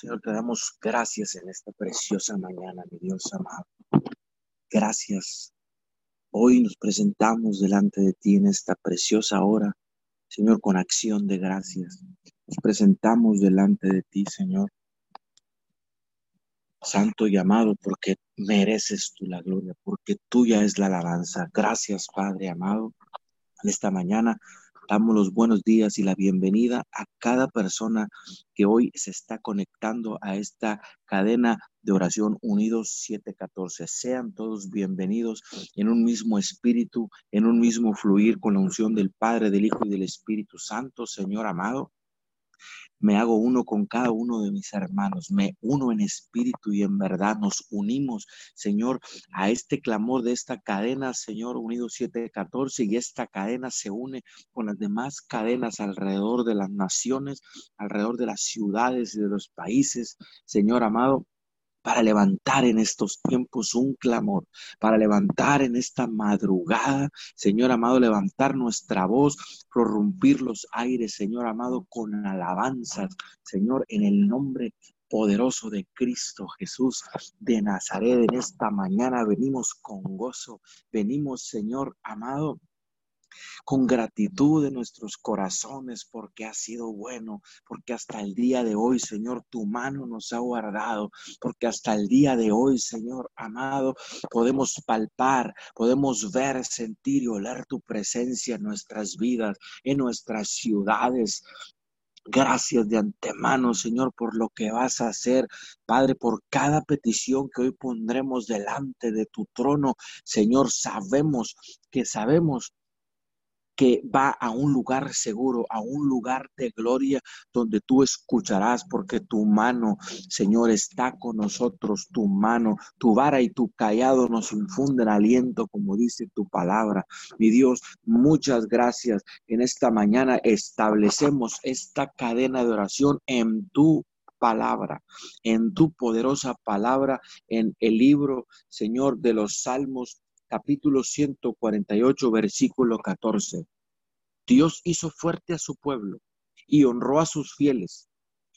Señor, te damos gracias en esta preciosa mañana, mi Dios amado. Gracias. Hoy nos presentamos delante de ti en esta preciosa hora, Señor, con acción de gracias. Nos presentamos delante de ti, Señor. Santo y amado, porque mereces tú la gloria, porque tuya es la alabanza. Gracias, Padre amado. En esta mañana damos los buenos días y la bienvenida a cada persona que hoy se está conectando a esta cadena de oración Unidos 714. Sean todos bienvenidos en un mismo espíritu, en un mismo fluir con la unción del Padre, del Hijo y del Espíritu Santo, Señor amado me hago uno con cada uno de mis hermanos, me uno en espíritu y en verdad, nos unimos, Señor, a este clamor de esta cadena, Señor, unido 714, y esta cadena se une con las demás cadenas alrededor de las naciones, alrededor de las ciudades y de los países, Señor amado para levantar en estos tiempos un clamor, para levantar en esta madrugada, Señor amado, levantar nuestra voz, prorrumpir los aires, Señor amado, con alabanzas, Señor, en el nombre poderoso de Cristo Jesús de Nazaret. En esta mañana venimos con gozo, venimos, Señor amado, con gratitud de nuestros corazones porque ha sido bueno, porque hasta el día de hoy, Señor, tu mano nos ha guardado, porque hasta el día de hoy, Señor amado, podemos palpar, podemos ver, sentir y oler tu presencia en nuestras vidas, en nuestras ciudades, Gracias de antemano, Señor, por lo que vas a hacer, Padre, por cada petición que hoy pondremos delante de tu trono. Señor, sabemos que sabemos que va a un lugar seguro, a un lugar de gloria donde tú escucharás porque tu mano, Señor, está con nosotros, tu mano, tu vara y tu callado nos infunden aliento, como dice tu palabra. Mi Dios, muchas gracias. En esta mañana establecemos esta cadena de oración en tu palabra, en tu poderosa palabra, en el libro, Señor, de los Salmos capítulo 148, versículo 14. Dios hizo fuerte a su pueblo y honró a sus fieles,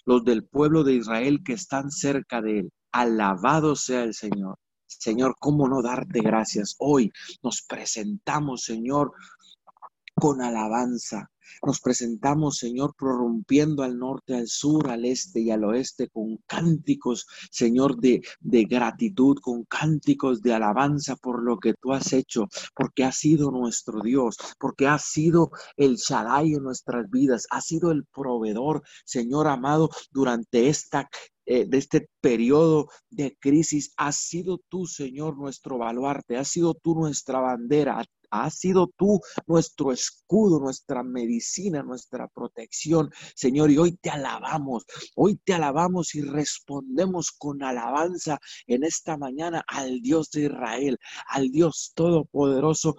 los del pueblo de Israel que están cerca de él. Alabado sea el Señor. Señor, ¿cómo no darte gracias? Hoy nos presentamos, Señor, con alabanza, nos presentamos, Señor, prorrumpiendo al norte, al sur, al este y al oeste con cánticos, Señor, de, gratitud, con cánticos de alabanza por lo que tú has hecho, porque has sido nuestro Dios, porque has sido el Shaddai en nuestras vidas, has sido el proveedor, Señor amado, durante esta eh, de este periodo de crisis, has sido tú, Señor, nuestro baluarte, has sido tú nuestra bandera, has sido tú nuestro escudo, nuestra medicina, nuestra protección, Señor. Y hoy te alabamos, hoy te alabamos y respondemos con alabanza en esta mañana al Dios de Israel, al Dios Todopoderoso,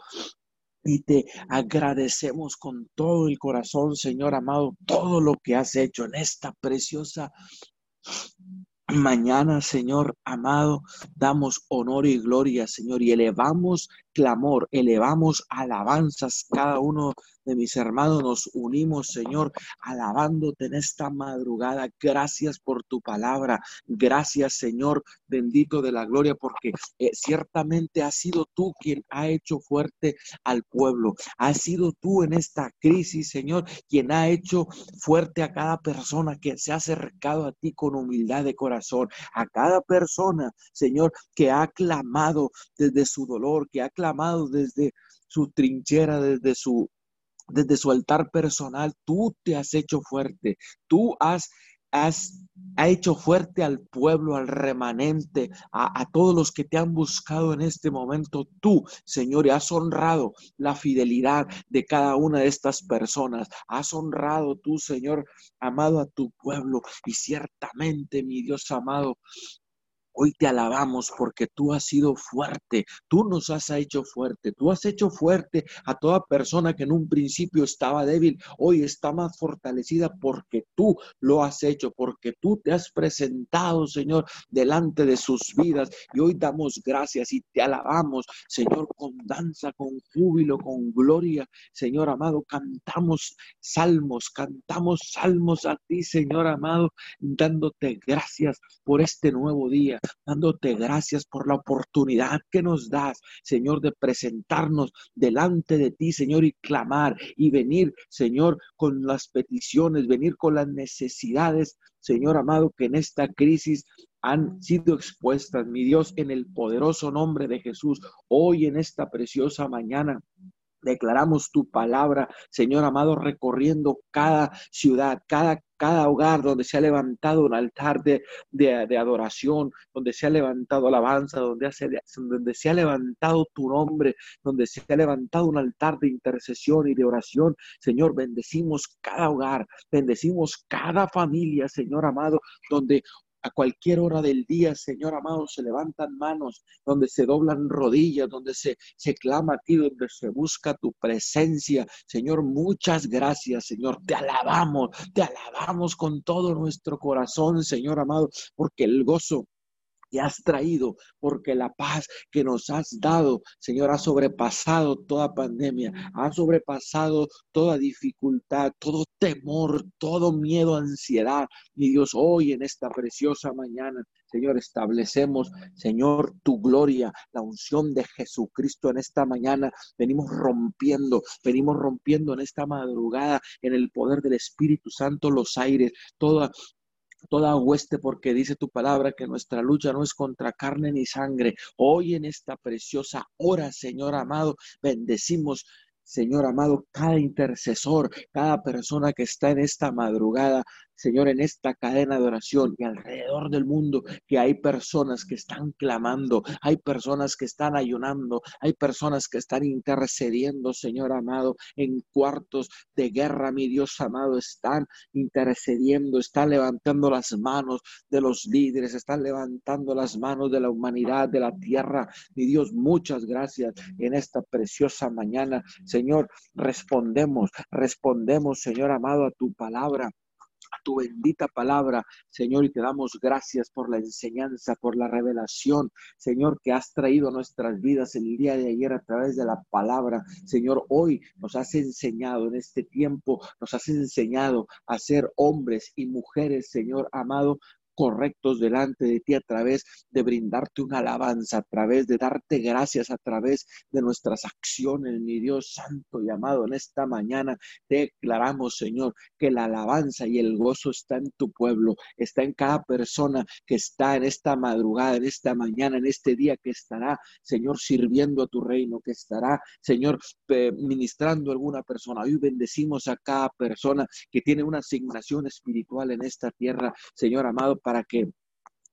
y te agradecemos con todo el corazón, Señor amado, todo lo que has hecho en esta preciosa Mañana, Señor amado, damos honor y gloria, Señor, y elevamos clamor, elevamos alabanzas. Cada uno de mis hermanos nos unimos, Señor, alabándote en esta madrugada. Gracias por tu palabra. Gracias, Señor, bendito de la gloria, porque eh, ciertamente has sido tú quien ha hecho fuerte al pueblo. Has sido tú en esta crisis, Señor, quien ha hecho fuerte a cada persona que se ha acercado a ti con humildad de corazón. A cada persona, Señor, que ha clamado desde su dolor, que ha clamado desde su trinchera, desde su desde su altar personal, tú te has hecho fuerte, tú has, has hecho fuerte al pueblo, al remanente, a, a, todos los que te han buscado en este momento. Tú, Señor, has honrado la fidelidad de cada una de estas personas. Has honrado tú, Señor, amado a tu pueblo. Y ciertamente, mi Dios amado, Hoy te alabamos porque tú has sido fuerte, tú nos has hecho fuerte, tú has hecho fuerte a toda persona que en un principio estaba débil, hoy está más fortalecida porque tú lo has hecho, porque tú te has presentado, Señor, delante de sus vidas. Y hoy damos gracias y te alabamos, Señor, con danza, con júbilo, con gloria, Señor amado, cantamos salmos, cantamos salmos a ti, Señor amado, dándote gracias por este nuevo día dándote gracias por la oportunidad que nos das, Señor, de presentarnos delante de ti, Señor, y clamar y venir, Señor, con las peticiones, venir con las necesidades, Señor amado, que en esta crisis han sido expuestas, mi Dios, en el poderoso nombre de Jesús, hoy en esta preciosa mañana. Declaramos tu palabra, Señor amado, recorriendo cada ciudad, cada, cada hogar donde se ha levantado un altar de, de, adoración, donde se ha levantado alabanza, donde, donde se ha levantado tu nombre, donde se ha levantado un altar de intercesión y de oración. Señor, bendecimos cada hogar, bendecimos cada familia, Señor amado, donde a cualquier hora del día, Señor amado, se levantan manos, donde se doblan rodillas, donde se, se clama a ti, donde se busca tu presencia. Señor, muchas gracias, Señor. Te alabamos, te alabamos con todo nuestro corazón, Señor amado, porque el gozo has traído, porque la paz que nos has dado, Señor, ha sobrepasado toda pandemia, ha sobrepasado toda dificultad, todo temor, todo miedo, ansiedad. Mi Dios, hoy en esta preciosa mañana, Señor, establecemos, Señor, tu gloria, la unción de Jesucristo en esta mañana. Venimos rompiendo, venimos rompiendo en esta madrugada en el poder del Espíritu Santo los aires, toda toda hueste, porque dice tu palabra que nuestra lucha no es contra carne ni sangre. Hoy en esta preciosa hora, Señor amado, bendecimos Señor amado, cada intercesor, cada persona que está en esta madrugada, Señor, en esta cadena de oración y alrededor del mundo, que hay personas que están clamando, hay personas que están ayunando, hay personas que están intercediendo, Señor amado, en cuartos de guerra, mi Dios amado, están intercediendo, están levantando las manos de los líderes, están levantando las manos de la humanidad, de la tierra. Mi Dios, muchas gracias en esta preciosa mañana. Señor, respondemos, respondemos, Señor amado, a tu palabra tu bendita palabra, Señor, y te damos gracias por la enseñanza, por la revelación, Señor, que has traído a nuestras vidas el día de ayer a través de la palabra. Señor, hoy nos has enseñado en este tiempo, nos has enseñado a ser hombres y mujeres, Señor amado, correctos delante de ti a través de brindarte una alabanza, a través de darte gracias, a través de nuestras acciones, mi Dios santo y amado. En esta mañana declaramos, Señor, que la alabanza y el gozo está en tu pueblo, está en cada persona que está en esta madrugada, en esta mañana, en este día que estará, Señor, sirviendo a tu reino, que estará, Señor, ministrando a alguna persona. Hoy bendecimos a cada persona que tiene una asignación espiritual en esta tierra, Señor amado, para que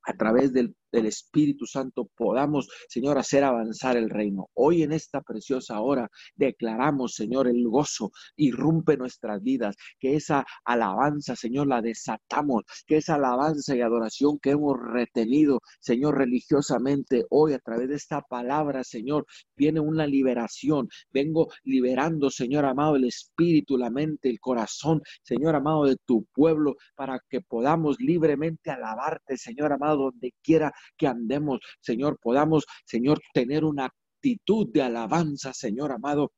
a través del del Espíritu Santo podamos, Señor, hacer avanzar el reino. Hoy en esta preciosa hora declaramos, Señor, el gozo irrumpe nuestras vidas, que esa alabanza, Señor, la desatamos, que esa alabanza y adoración que hemos retenido, Señor, religiosamente, hoy a través de esta palabra, Señor, viene una liberación. Vengo liberando, Señor amado, el espíritu, la mente, el corazón, Señor amado, de tu pueblo, para que podamos libremente alabarte, Señor amado, donde quiera que andemos, Señor, podamos, Señor, tener una actitud de alabanza, Señor amado,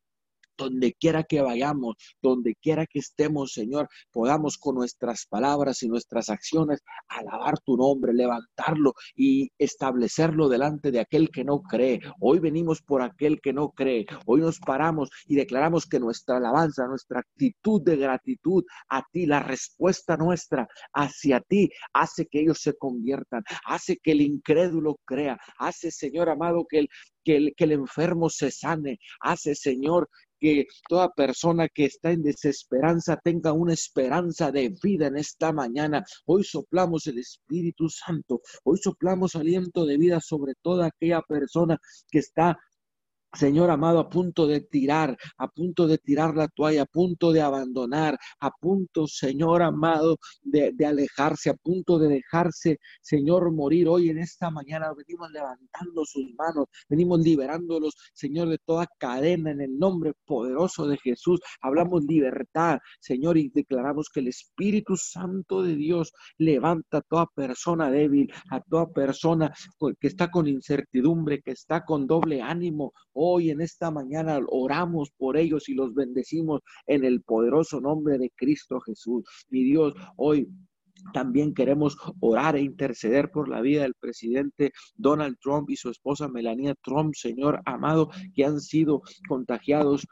donde quiera que vayamos, donde quiera que estemos, Señor, podamos con nuestras palabras y nuestras acciones alabar tu nombre, levantarlo y establecerlo delante de aquel que no cree. Hoy venimos por aquel que no cree. Hoy nos paramos y declaramos que nuestra alabanza, nuestra actitud de gratitud a ti, la respuesta nuestra hacia ti, hace que ellos se conviertan, hace que el incrédulo crea, hace, Señor amado, que el, que el, que el enfermo se sane, hace, Señor, que toda persona que está en desesperanza tenga una esperanza de vida en esta mañana. Hoy soplamos el Espíritu Santo, hoy soplamos aliento de vida sobre toda aquella persona que está Señor amado, a punto de tirar, a punto de tirar la toalla, a punto de abandonar, a punto, Señor amado, de, alejarse, a punto de dejarse, Señor, morir. Hoy en esta mañana venimos levantando sus manos, venimos liberándolos, Señor, de toda cadena en el nombre poderoso de Jesús. Hablamos libertad, Señor, y declaramos que el Espíritu Santo de Dios levanta a toda persona débil, a toda persona que está con incertidumbre, que está con doble ánimo en esta mañana oramos por ellos y los bendecimos en el poderoso nombre de Cristo Jesús. Mi Dios, hoy también queremos orar e interceder por la vida del presidente Donald Trump y su esposa Melania Trump, Señor amado, que han sido contagiados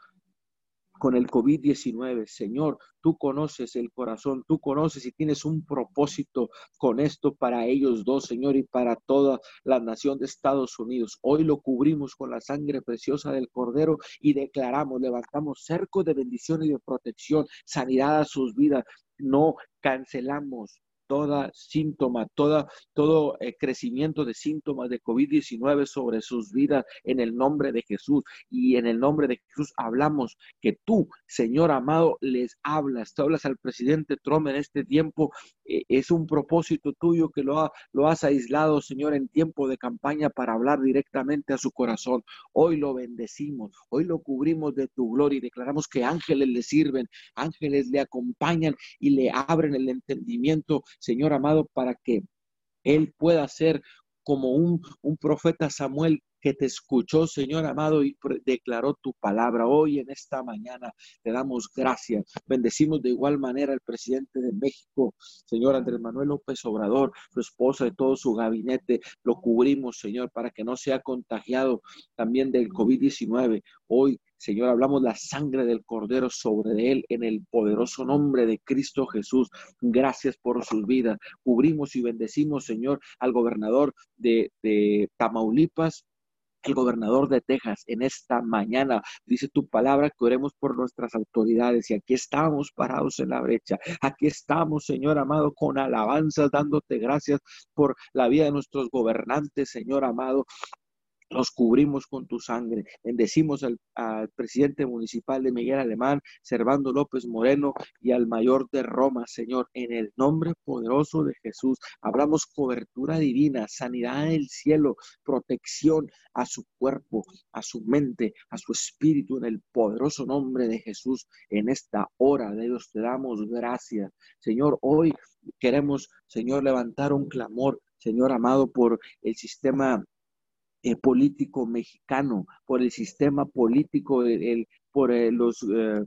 con el COVID-19. Señor, tú conoces el corazón, tú conoces y tienes un propósito con esto para ellos dos, Señor, y para toda la nación de Estados Unidos. Hoy lo cubrimos con la sangre preciosa del Cordero y declaramos, levantamos cerco de bendición y de protección, sanidad a sus vidas. No cancelamos toda síntoma, toda, todo eh, crecimiento de síntomas de COVID-19 sobre sus vidas en el nombre de Jesús. Y en el nombre de Jesús hablamos que tú, Señor amado, les hablas, tú hablas al presidente Trump en este tiempo. Eh, es un propósito tuyo que lo, lo has aislado, Señor, en tiempo de campaña para hablar directamente a su corazón. Hoy lo bendecimos, hoy lo cubrimos de tu gloria y declaramos que ángeles le sirven, ángeles le acompañan y le abren el entendimiento Señor amado, para que Él pueda ser como un, un profeta Samuel que te escuchó, Señor amado, y declaró tu palabra. Hoy en esta mañana te damos gracias. Bendecimos de igual manera al presidente de México, Señor Andrés Manuel López Obrador, su esposa y todo su gabinete. Lo cubrimos, Señor, para que no sea contagiado también del COVID-19. Hoy Señor, hablamos la sangre del Cordero sobre él en el poderoso nombre de Cristo Jesús. Gracias por sus vidas. Cubrimos y bendecimos, Señor, al gobernador de, Tamaulipas, el gobernador de Texas en esta mañana. Dice tu palabra que oremos por nuestras autoridades y aquí estamos parados en la brecha. Aquí estamos, Señor amado, con alabanzas, dándote gracias por la vida de nuestros gobernantes, Señor amado los cubrimos con tu sangre. Bendecimos al, presidente municipal de Miguel Alemán, Servando López Moreno, y al mayor de Roma, Señor, en el nombre poderoso de Jesús. Hablamos cobertura divina, sanidad del cielo, protección a su cuerpo, a su mente, a su espíritu, en el poderoso nombre de Jesús. En esta hora de Dios te damos gracias. Señor, hoy queremos, Señor, levantar un clamor, Señor amado, por el sistema eh, político mexicano, por el sistema político, el, por eh, los eh,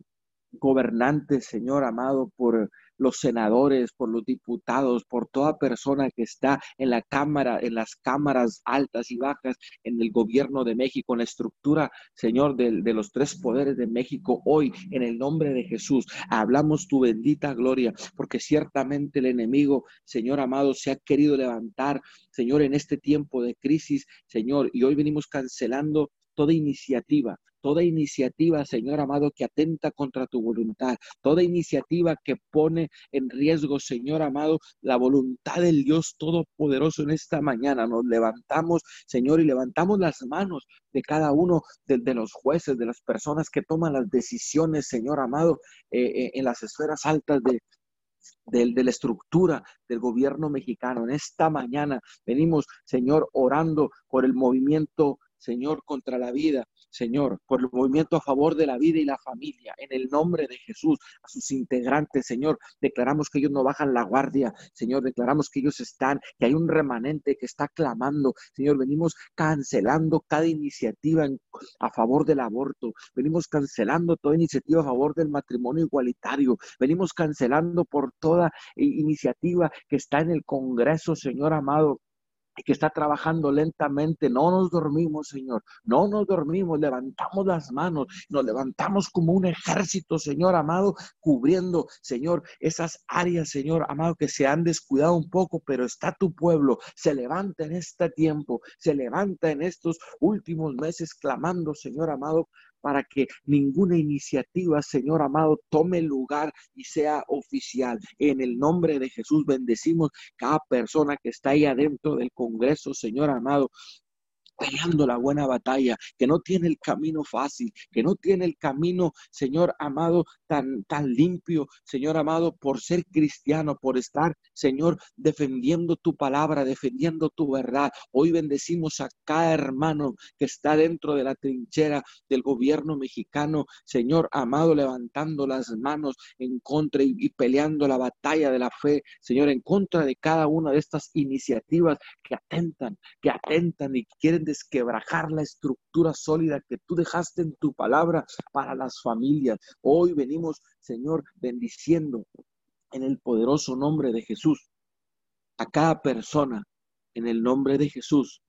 gobernantes, Señor amado, por los senadores, por los diputados, por toda persona que está en la Cámara, en las cámaras altas y bajas, en el gobierno de México, en la estructura, Señor, de, de los tres poderes de México, hoy, en el nombre de Jesús, hablamos tu bendita gloria, porque ciertamente el enemigo, Señor amado, se ha querido levantar, Señor, en este tiempo de crisis, Señor, y hoy venimos cancelando toda iniciativa, toda iniciativa, Señor amado, que atenta contra tu voluntad, toda iniciativa que pone en riesgo, Señor amado, la voluntad del Dios Todopoderoso en esta mañana. Nos levantamos, Señor, y levantamos las manos de cada uno de, los jueces, de las personas que toman las decisiones, Señor amado, eh, eh, en las esferas altas de, de, la estructura del gobierno mexicano. En esta mañana venimos, Señor, orando por el movimiento Señor, contra la vida, Señor, por el movimiento a favor de la vida y la familia, en el nombre de Jesús, a sus integrantes, Señor, declaramos que ellos no bajan la guardia, Señor, declaramos que ellos están, que hay un remanente que está clamando, Señor, venimos cancelando cada iniciativa a favor del aborto, venimos cancelando toda iniciativa a favor del matrimonio igualitario, venimos cancelando por toda iniciativa que está en el Congreso, Señor amado, que está trabajando lentamente. No nos dormimos, Señor. No nos dormimos. Levantamos las manos. Nos levantamos como un ejército, Señor amado, cubriendo, Señor, esas áreas, Señor amado, que se han descuidado un poco, pero está tu pueblo. Se levanta en este tiempo. Se levanta en estos últimos meses clamando, Señor amado, para que ninguna iniciativa, Señor amado, tome lugar y sea oficial. En el nombre de Jesús bendecimos cada persona que está ahí adentro del Congreso, Señor amado peleando la buena batalla, que no tiene el camino fácil, que no tiene el camino, Señor amado, tan, tan limpio, Señor amado, por ser cristiano, por estar, Señor, defendiendo tu palabra, defendiendo tu verdad. Hoy bendecimos a cada hermano que está dentro de la trinchera del gobierno mexicano, Señor amado, levantando las manos en contra y, y peleando la batalla de la fe, Señor, en contra de cada una de estas iniciativas que atentan, que atentan y quieren desquebrajar la estructura sólida que tú dejaste en tu palabra para las familias. Hoy venimos, Señor, bendiciendo en el poderoso nombre de Jesús a cada persona en el nombre de Jesús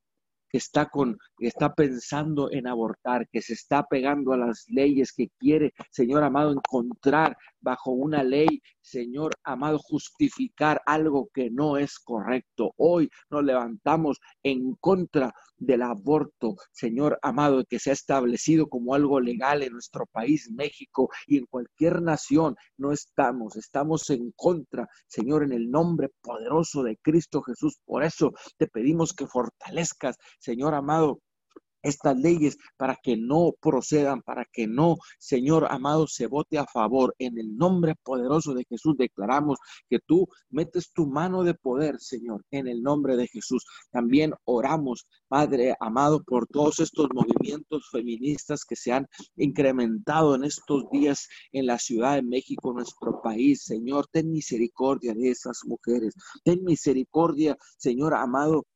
que está con que está pensando en abortar, que se está pegando a las leyes que quiere, Señor amado, encontrar bajo una ley, Señor amado, justificar algo que no es correcto. Hoy nos levantamos en contra del aborto, Señor amado, que se ha establecido como algo legal en nuestro país, México, y en cualquier nación. No estamos, estamos en contra, Señor, en el nombre poderoso de Cristo Jesús. Por eso te pedimos que fortalezcas, Señor amado, estas leyes para que no procedan, para que no, Señor amado, se vote a favor. En el nombre poderoso de Jesús declaramos que tú metes tu mano de poder, Señor, en el nombre de Jesús. También oramos, Padre amado, por todos estos movimientos feministas que se han incrementado en estos días en la Ciudad de México, nuestro país. Señor, ten misericordia de esas mujeres. Ten misericordia, Señor amado,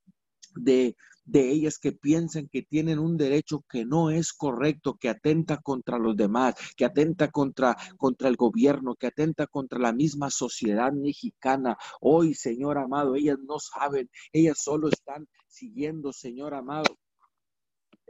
de de ellas que piensan que tienen un derecho que no es correcto, que atenta contra los demás, que atenta contra, contra el gobierno, que atenta contra la misma sociedad mexicana. Hoy, Señor amado, ellas no saben, ellas solo están siguiendo, Señor amado,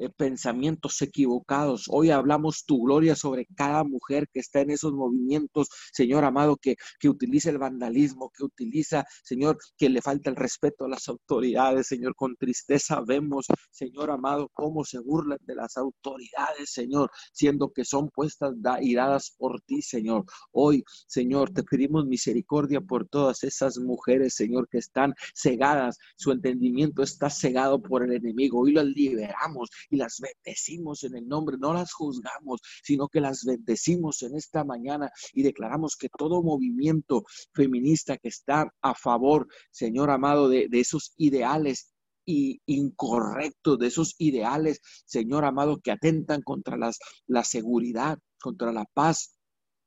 eh, pensamientos equivocados. Hoy hablamos tu gloria sobre cada mujer que está en esos movimientos, Señor amado, que, que utiliza el vandalismo, que utiliza, Señor, que le falta el respeto a las autoridades, Señor. Con tristeza vemos, Señor amado, cómo se burlan de las autoridades, Señor, siendo que son puestas y dadas por ti, Señor. Hoy, Señor, te pedimos misericordia por todas esas mujeres, Señor, que están cegadas, su entendimiento está cegado por el enemigo. Hoy las liberamos y las bendecimos en el nombre, no las juzgamos, sino que las bendecimos en esta mañana y declaramos que todo movimiento feminista que está a favor, Señor amado, de, esos ideales y incorrectos, de esos ideales, Señor amado, que atentan contra las, la seguridad, contra la paz,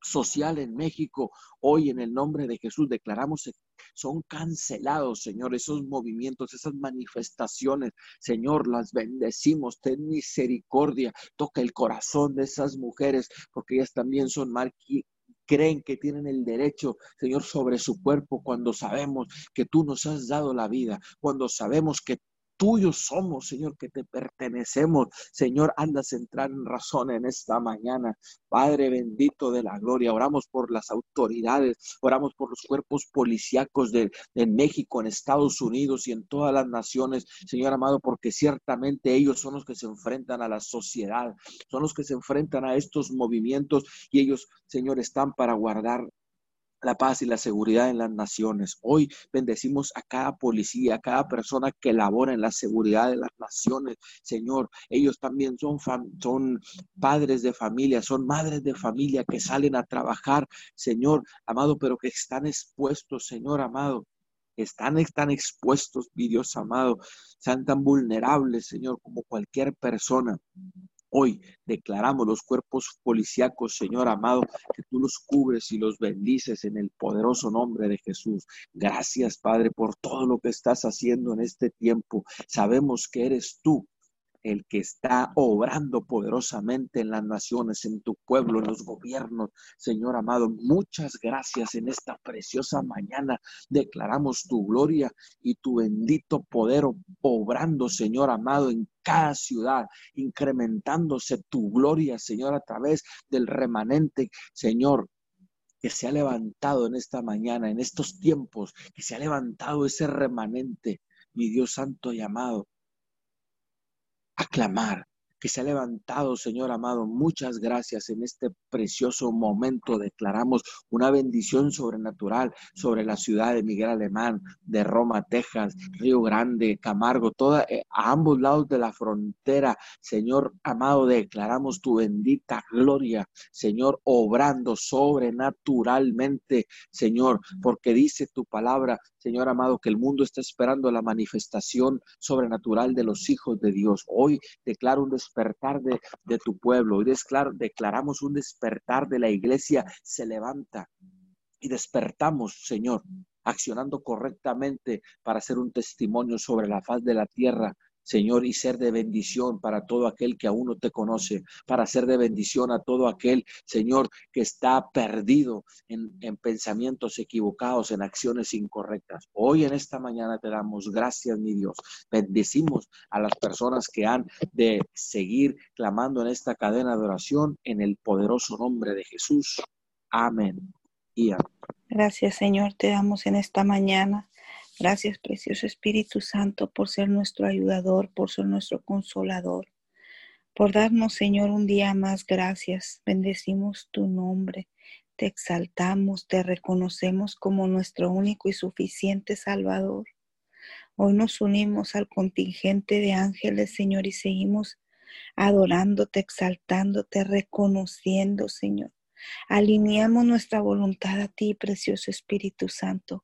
social en México. Hoy en el nombre de Jesús declaramos son cancelados, Señor, esos movimientos, esas manifestaciones. Señor, las bendecimos. Ten misericordia. Toca el corazón de esas mujeres porque ellas también son marqui creen que tienen el derecho, Señor, sobre su cuerpo cuando sabemos que tú nos has dado la vida, cuando sabemos que tuyos somos, Señor, que te pertenecemos. Señor, andas entrar en razón en esta mañana. Padre bendito de la gloria, oramos por las autoridades, oramos por los cuerpos policíacos de, México, en Estados Unidos y en todas las naciones, Señor amado, porque ciertamente ellos son los que se enfrentan a la sociedad, son los que se enfrentan a estos movimientos y ellos, Señor, están para guardar la paz y la seguridad en las naciones. Hoy bendecimos a cada policía, a cada persona que labora en la seguridad de las naciones. Señor, ellos también son, son padres de familia, son madres de familia que salen a trabajar, Señor amado, pero que están expuestos, Señor amado, están, están expuestos, mi Dios amado, sean tan vulnerables, Señor, como cualquier persona. Hoy declaramos los cuerpos policíacos, Señor amado, que tú los cubres y los bendices en el poderoso nombre de Jesús. Gracias, Padre, por todo lo que estás haciendo en este tiempo. Sabemos que eres tú el que está obrando poderosamente en las naciones, en tu pueblo, en los gobiernos. Señor amado, muchas gracias en esta preciosa mañana. Declaramos tu gloria y tu bendito poder obrando, Señor amado, en cada ciudad, incrementándose tu gloria, Señor, a través del remanente, Señor, que se ha levantado en esta mañana, en estos tiempos, que se ha levantado ese remanente, mi Dios santo y amado, a clamar, que se ha levantado, Señor amado. Muchas gracias en este precioso momento. Declaramos una bendición sobrenatural sobre la ciudad de Miguel Alemán, de Roma, Texas, Río Grande, Camargo, toda, eh, a ambos lados de la frontera. Señor amado, declaramos tu bendita gloria, Señor, obrando sobrenaturalmente, Señor, porque dice tu palabra, Señor amado, que el mundo está esperando la manifestación sobrenatural de los hijos de Dios. Hoy declaro un despertar de, de tu pueblo, hoy declaramos un despertar de la iglesia, se levanta y despertamos, Señor, accionando correctamente para ser un testimonio sobre la faz de la tierra Señor, y ser de bendición para todo aquel que aún no te conoce, para ser de bendición a todo aquel, Señor, que está perdido en, en, pensamientos equivocados, en acciones incorrectas. Hoy en esta mañana te damos gracias, mi Dios. Bendecimos a las personas que han de seguir clamando en esta cadena de oración en el poderoso nombre de Jesús. Amén. Y amén. Gracias, Señor, te damos en esta mañana Gracias, precioso Espíritu Santo, por ser nuestro ayudador, por ser nuestro consolador, por darnos, Señor, un día más. Gracias. Bendecimos tu nombre. Te exaltamos, te reconocemos como nuestro único y suficiente Salvador. Hoy nos unimos al contingente de ángeles, Señor, y seguimos adorándote, exaltándote, reconociendo, Señor. Alineamos nuestra voluntad a ti, precioso Espíritu Santo.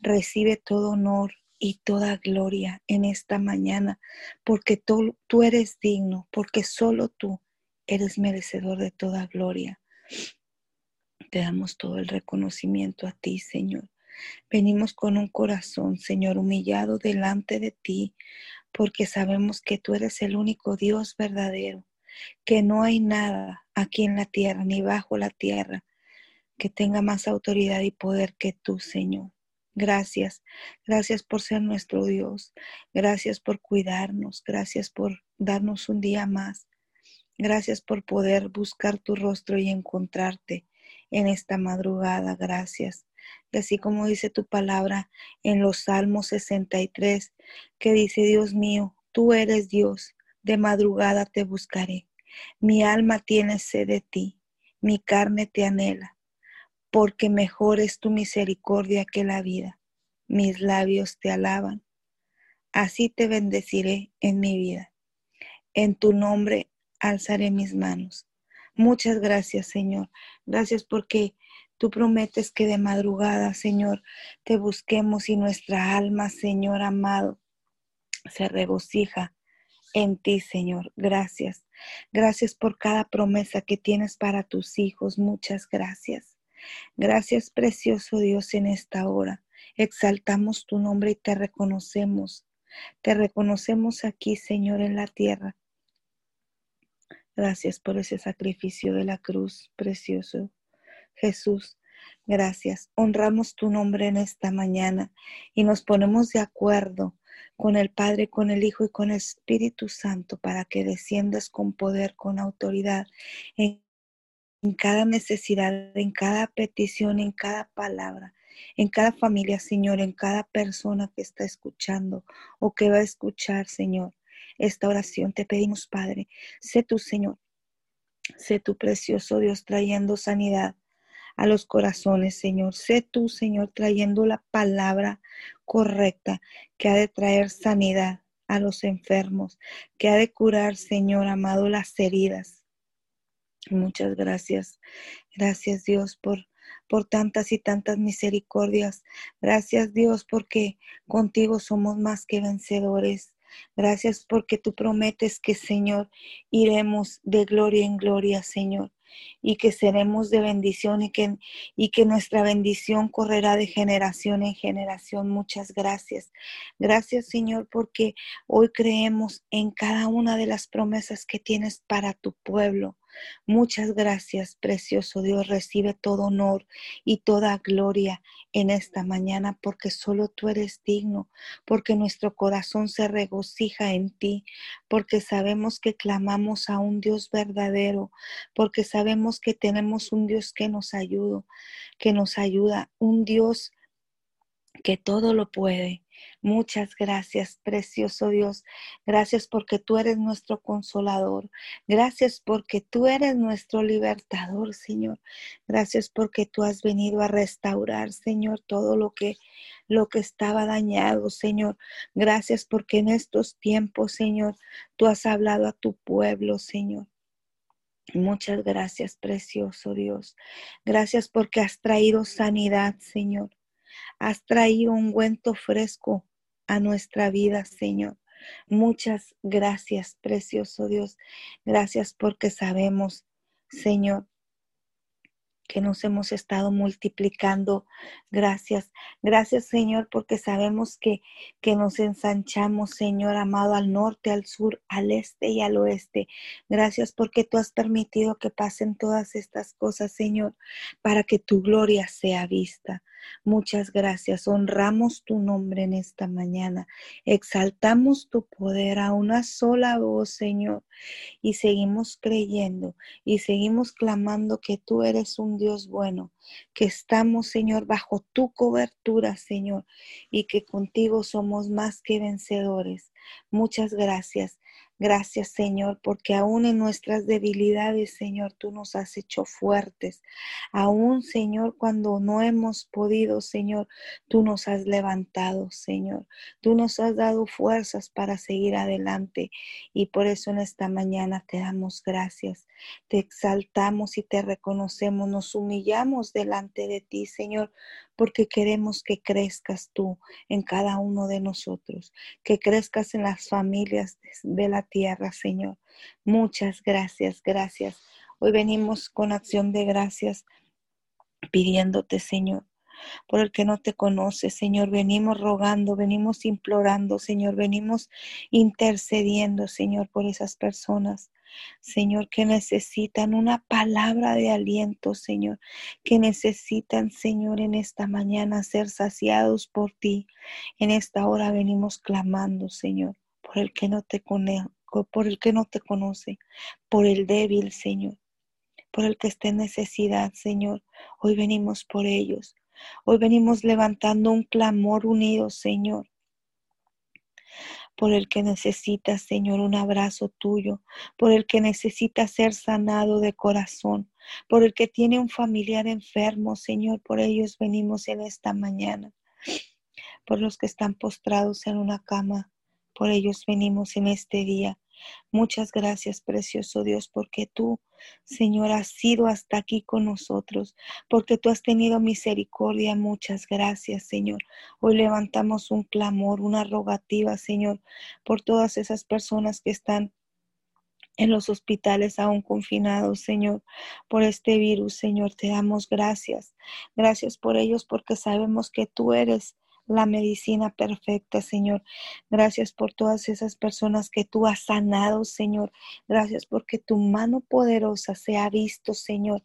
Recibe todo honor y toda gloria en esta mañana, porque tú, eres digno, porque solo tú eres merecedor de toda gloria. Te damos todo el reconocimiento a ti, Señor. Venimos con un corazón, Señor, humillado delante de ti, porque sabemos que tú eres el único Dios verdadero, que no hay nada aquí en la tierra ni bajo la tierra que tenga más autoridad y poder que tú, Señor. Gracias, gracias por ser nuestro Dios, gracias por cuidarnos, gracias por darnos un día más, gracias por poder buscar tu rostro y encontrarte en esta madrugada, gracias. Y así como dice tu palabra en los Salmos 63, que dice, Dios mío, tú eres Dios, de madrugada te buscaré. Mi alma tiene sed de ti, mi carne te anhela porque mejor es tu misericordia que la vida. Mis labios te alaban. Así te bendeciré en mi vida. En tu nombre alzaré mis manos. Muchas gracias, Señor. Gracias porque tú prometes que de madrugada, Señor, te busquemos y nuestra alma, Señor amado, se regocija en ti, Señor. Gracias. Gracias por cada promesa que tienes para tus hijos. Muchas gracias. Gracias, precioso Dios, en esta hora. Exaltamos tu nombre y te reconocemos. Te reconocemos aquí, Señor, en la tierra. Gracias por ese sacrificio de la cruz, precioso Jesús. Gracias. Honramos tu nombre en esta mañana y nos ponemos de acuerdo con el Padre, con el Hijo y con el Espíritu Santo para que desciendas con poder, con autoridad en cada necesidad, en cada petición, en cada palabra, en cada familia, Señor, en cada persona que está escuchando o que va a escuchar, Señor, esta oración. Te pedimos, Padre, sé tu Señor, sé tu precioso Dios trayendo sanidad a los corazones, Señor. Sé tú, Señor, trayendo la palabra correcta que ha de traer sanidad a los enfermos, que ha de curar, Señor amado, las heridas Muchas gracias. Gracias Dios por, por tantas y tantas misericordias. Gracias Dios porque contigo somos más que vencedores. Gracias porque tú prometes que Señor iremos de gloria en gloria, Señor y que seremos de bendición que, y que nuestra bendición correrá de generación en generación. Muchas gracias. Gracias Señor porque hoy creemos en cada una de las promesas que tienes para tu pueblo. Muchas gracias, precioso Dios. Recibe todo honor y toda gloria en esta mañana porque solo tú eres digno, porque nuestro corazón se regocija en ti, porque sabemos que clamamos a un Dios verdadero, porque sabemos que tenemos un Dios que nos ayuda, que nos ayuda, un Dios que todo lo puede, Muchas gracias, precioso Dios. Gracias porque tú eres nuestro consolador. Gracias porque tú eres nuestro libertador, Señor. Gracias porque tú has venido a restaurar, Señor, todo lo que lo que estaba dañado, Señor. Gracias porque en estos tiempos, Señor, tú has hablado a tu pueblo, Señor. Muchas gracias, precioso Dios. Gracias porque has traído sanidad, Señor. Has traído un ungüento fresco a nuestra vida, Señor. Muchas gracias, precioso Dios. Gracias porque sabemos, Señor, que nos hemos estado multiplicando. Gracias, gracias Señor, porque sabemos que, que nos ensanchamos, Señor amado, al norte, al sur, al este y al oeste. Gracias porque tú has permitido que pasen todas estas cosas, Señor, para que tu gloria sea vista. Muchas gracias. Honramos tu nombre en esta mañana. Exaltamos tu poder a una sola voz, Señor. Y seguimos creyendo y seguimos clamando que tú eres un Dios bueno, que estamos, Señor, bajo tu cobertura, Señor, y que contigo somos más que vencedores. Muchas gracias. Gracias, Señor, porque aún en nuestras debilidades, Señor, tú nos has hecho fuertes. Aún, Señor, cuando no hemos podido, Señor, tú nos has levantado, Señor. Tú nos has dado fuerzas para seguir adelante. Y por eso en esta mañana te damos gracias. Te exaltamos y te reconocemos. Nos humillamos delante de ti, Señor, porque queremos que crezcas tú en cada uno de nosotros, que crezcas en las familias de la tierra, Señor. Muchas gracias, gracias. Hoy venimos con acción de gracias pidiéndote, Señor, por el que no te conoce, Señor. Venimos rogando, venimos implorando, Señor. Venimos intercediendo, Señor, por esas personas Señor, que necesitan una palabra de aliento, Señor, que necesitan, Señor, en esta mañana ser saciados por ti. En esta hora venimos clamando, Señor, por el que no te conoce, por el que no te conoce, por el débil, Señor, por el que esté en necesidad, Señor. Hoy venimos por ellos. Hoy venimos levantando un clamor unido, Señor por el que necesita, Señor, un abrazo tuyo, por el que necesita ser sanado de corazón, por el que tiene un familiar enfermo, Señor, por ellos venimos en esta mañana, por los que están postrados en una cama, por ellos venimos en este día. Muchas gracias, precioso Dios, porque tú, Señor, has sido hasta aquí con nosotros, porque tú has tenido misericordia. Muchas gracias, Señor. Hoy levantamos un clamor, una rogativa, Señor, por todas esas personas que están en los hospitales aún confinados, Señor, por este virus, Señor. Te damos gracias. Gracias por ellos porque sabemos que tú eres la medicina perfecta, Señor. Gracias por todas esas personas que tú has sanado, Señor. Gracias porque tu mano poderosa se ha visto, Señor,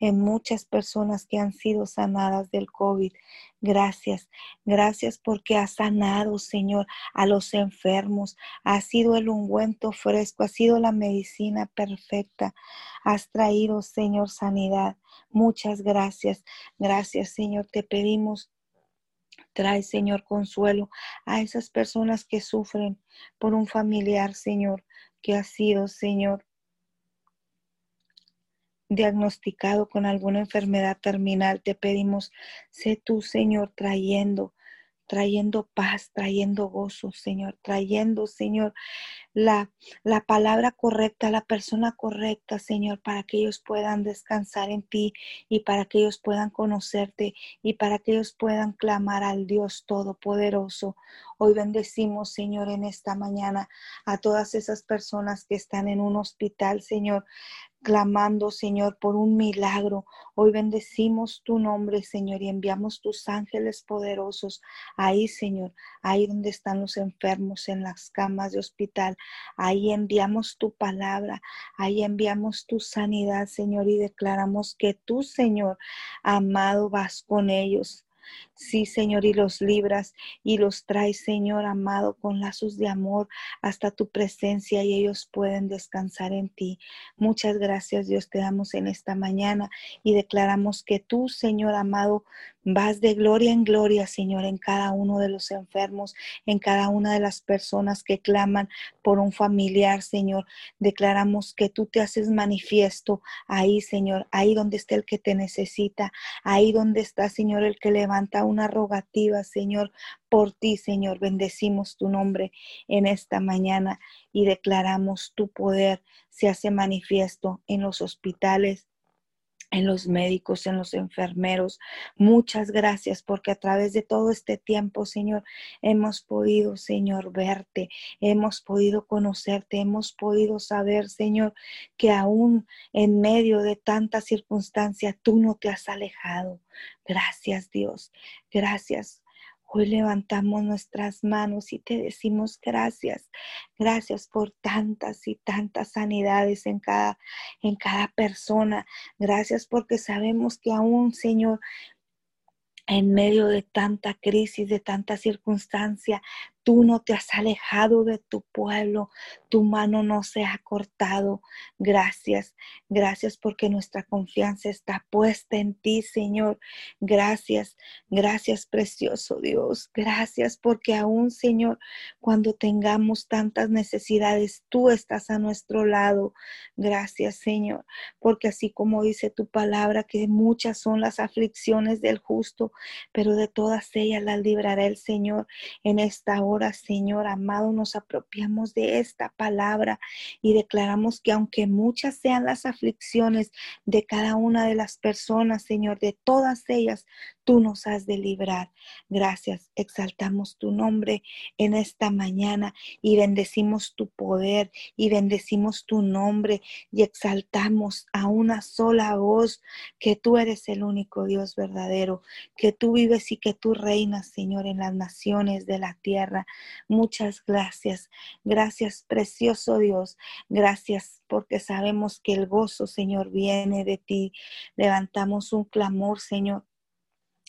en muchas personas que han sido sanadas del COVID. Gracias, gracias porque has sanado, Señor, a los enfermos. Ha sido el ungüento fresco, ha sido la medicina perfecta. Has traído, Señor, sanidad. Muchas gracias. Gracias, Señor. Te pedimos Trae, Señor, consuelo a esas personas que sufren por un familiar, Señor, que ha sido, Señor, diagnosticado con alguna enfermedad terminal. Te pedimos, sé tú, Señor, trayendo trayendo paz, trayendo gozo, Señor, trayendo, Señor, la, la palabra correcta, la persona correcta, Señor, para que ellos puedan descansar en ti y para que ellos puedan conocerte y para que ellos puedan clamar al Dios Todopoderoso. Hoy bendecimos, Señor, en esta mañana a todas esas personas que están en un hospital, Señor, clamando, Señor, por un milagro. Hoy bendecimos tu nombre, Señor, y enviamos tus ángeles poderosos ahí, Señor, ahí donde están los enfermos en las camas de hospital. Ahí enviamos tu palabra, ahí enviamos tu sanidad, Señor, y declaramos que tú, Señor, amado, vas con ellos. Sí, Señor, y los libras y los traes, Señor amado, con lazos de amor hasta tu presencia y ellos pueden descansar en ti. Muchas gracias, Dios, te damos en esta mañana y declaramos que tú, Señor amado, Vas de gloria en gloria, Señor, en cada uno de los enfermos, en cada una de las personas que claman por un familiar, Señor. Declaramos que tú te haces manifiesto ahí, Señor, ahí donde está el que te necesita, ahí donde está, Señor, el que levanta una rogativa, Señor, por ti, Señor. Bendecimos tu nombre en esta mañana y declaramos tu poder se hace manifiesto en los hospitales, en los médicos, en los enfermeros. Muchas gracias porque a través de todo este tiempo, Señor, hemos podido, Señor, verte, hemos podido conocerte, hemos podido saber, Señor, que aún en medio de tanta circunstancia, tú no te has alejado. Gracias, Dios. Gracias Hoy levantamos nuestras manos y te decimos gracias. Gracias por tantas y tantas sanidades en cada, en cada persona. Gracias porque sabemos que aún, Señor, en medio de tanta crisis, de tanta circunstancia, Tú no te has alejado de tu pueblo, tu mano no se ha cortado. Gracias, gracias porque nuestra confianza está puesta en ti, Señor. Gracias, gracias, precioso Dios. Gracias porque aún, Señor, cuando tengamos tantas necesidades, tú estás a nuestro lado. Gracias, Señor, porque así como dice tu palabra, que muchas son las aflicciones del justo, pero de todas ellas las librará el Señor en esta hora ahora, Señor amado, nos apropiamos de esta palabra y declaramos que aunque muchas sean las aflicciones de cada una de las personas, Señor, de todas ellas, tú nos has de librar. Gracias, exaltamos tu nombre en esta mañana y bendecimos tu poder y bendecimos tu nombre y exaltamos a una sola voz que tú eres el único Dios verdadero, que tú vives y que tú reinas, Señor, en las naciones de la tierra. Muchas gracias. Gracias, precioso Dios. Gracias porque sabemos que el gozo, Señor, viene de ti. Levantamos un clamor, Señor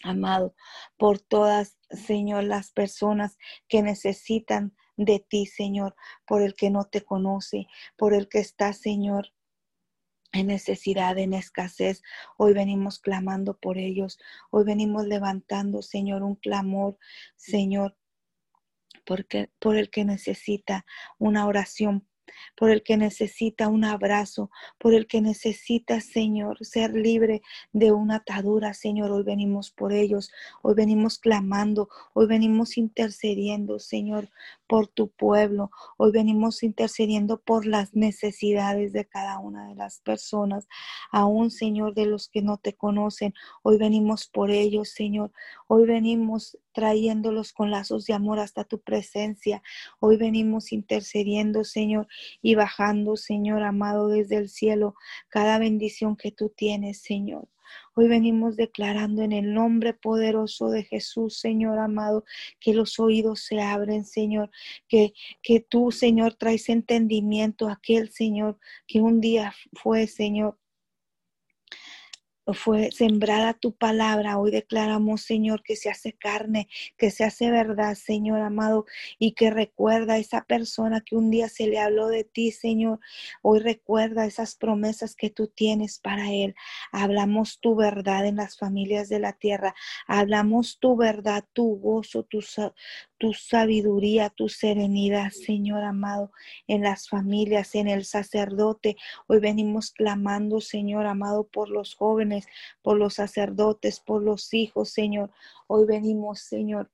amado, por todas, Señor, las personas que necesitan de ti, Señor, por el que no te conoce, por el que está, Señor, en necesidad, en escasez. Hoy venimos clamando por ellos. Hoy venimos levantando, Señor, un clamor, Señor, porque, por el que necesita una oración por el que necesita un abrazo, por el que necesita, Señor, ser libre de una atadura, Señor. Hoy venimos por ellos, hoy venimos clamando, hoy venimos intercediendo, Señor, por tu pueblo. Hoy venimos intercediendo por las necesidades de cada una de las personas, aún, Señor, de los que no te conocen. Hoy venimos por ellos, Señor. Hoy venimos trayéndolos con lazos de amor hasta tu presencia. Hoy venimos intercediendo, Señor, y bajando, Señor amado, desde el cielo cada bendición que tú tienes, Señor. Hoy venimos declarando en el nombre poderoso de Jesús, Señor amado, que los oídos se abren, Señor, que, que tú, Señor, traes entendimiento a aquel, Señor, que un día fue, Señor, fue sembrada tu palabra. Hoy declaramos, Señor, que se hace carne, que se hace verdad, Señor amado, y que recuerda a esa persona que un día se le habló de ti, Señor. Hoy recuerda esas promesas que tú tienes para él. Hablamos tu verdad en las familias de la tierra. Hablamos tu verdad, tu gozo, tu, tu sabiduría, tu serenidad, Señor amado, en las familias, en el sacerdote. Hoy venimos clamando, Señor amado, por los jóvenes, por los sacerdotes, por los hijos, Señor. Hoy venimos, Señor,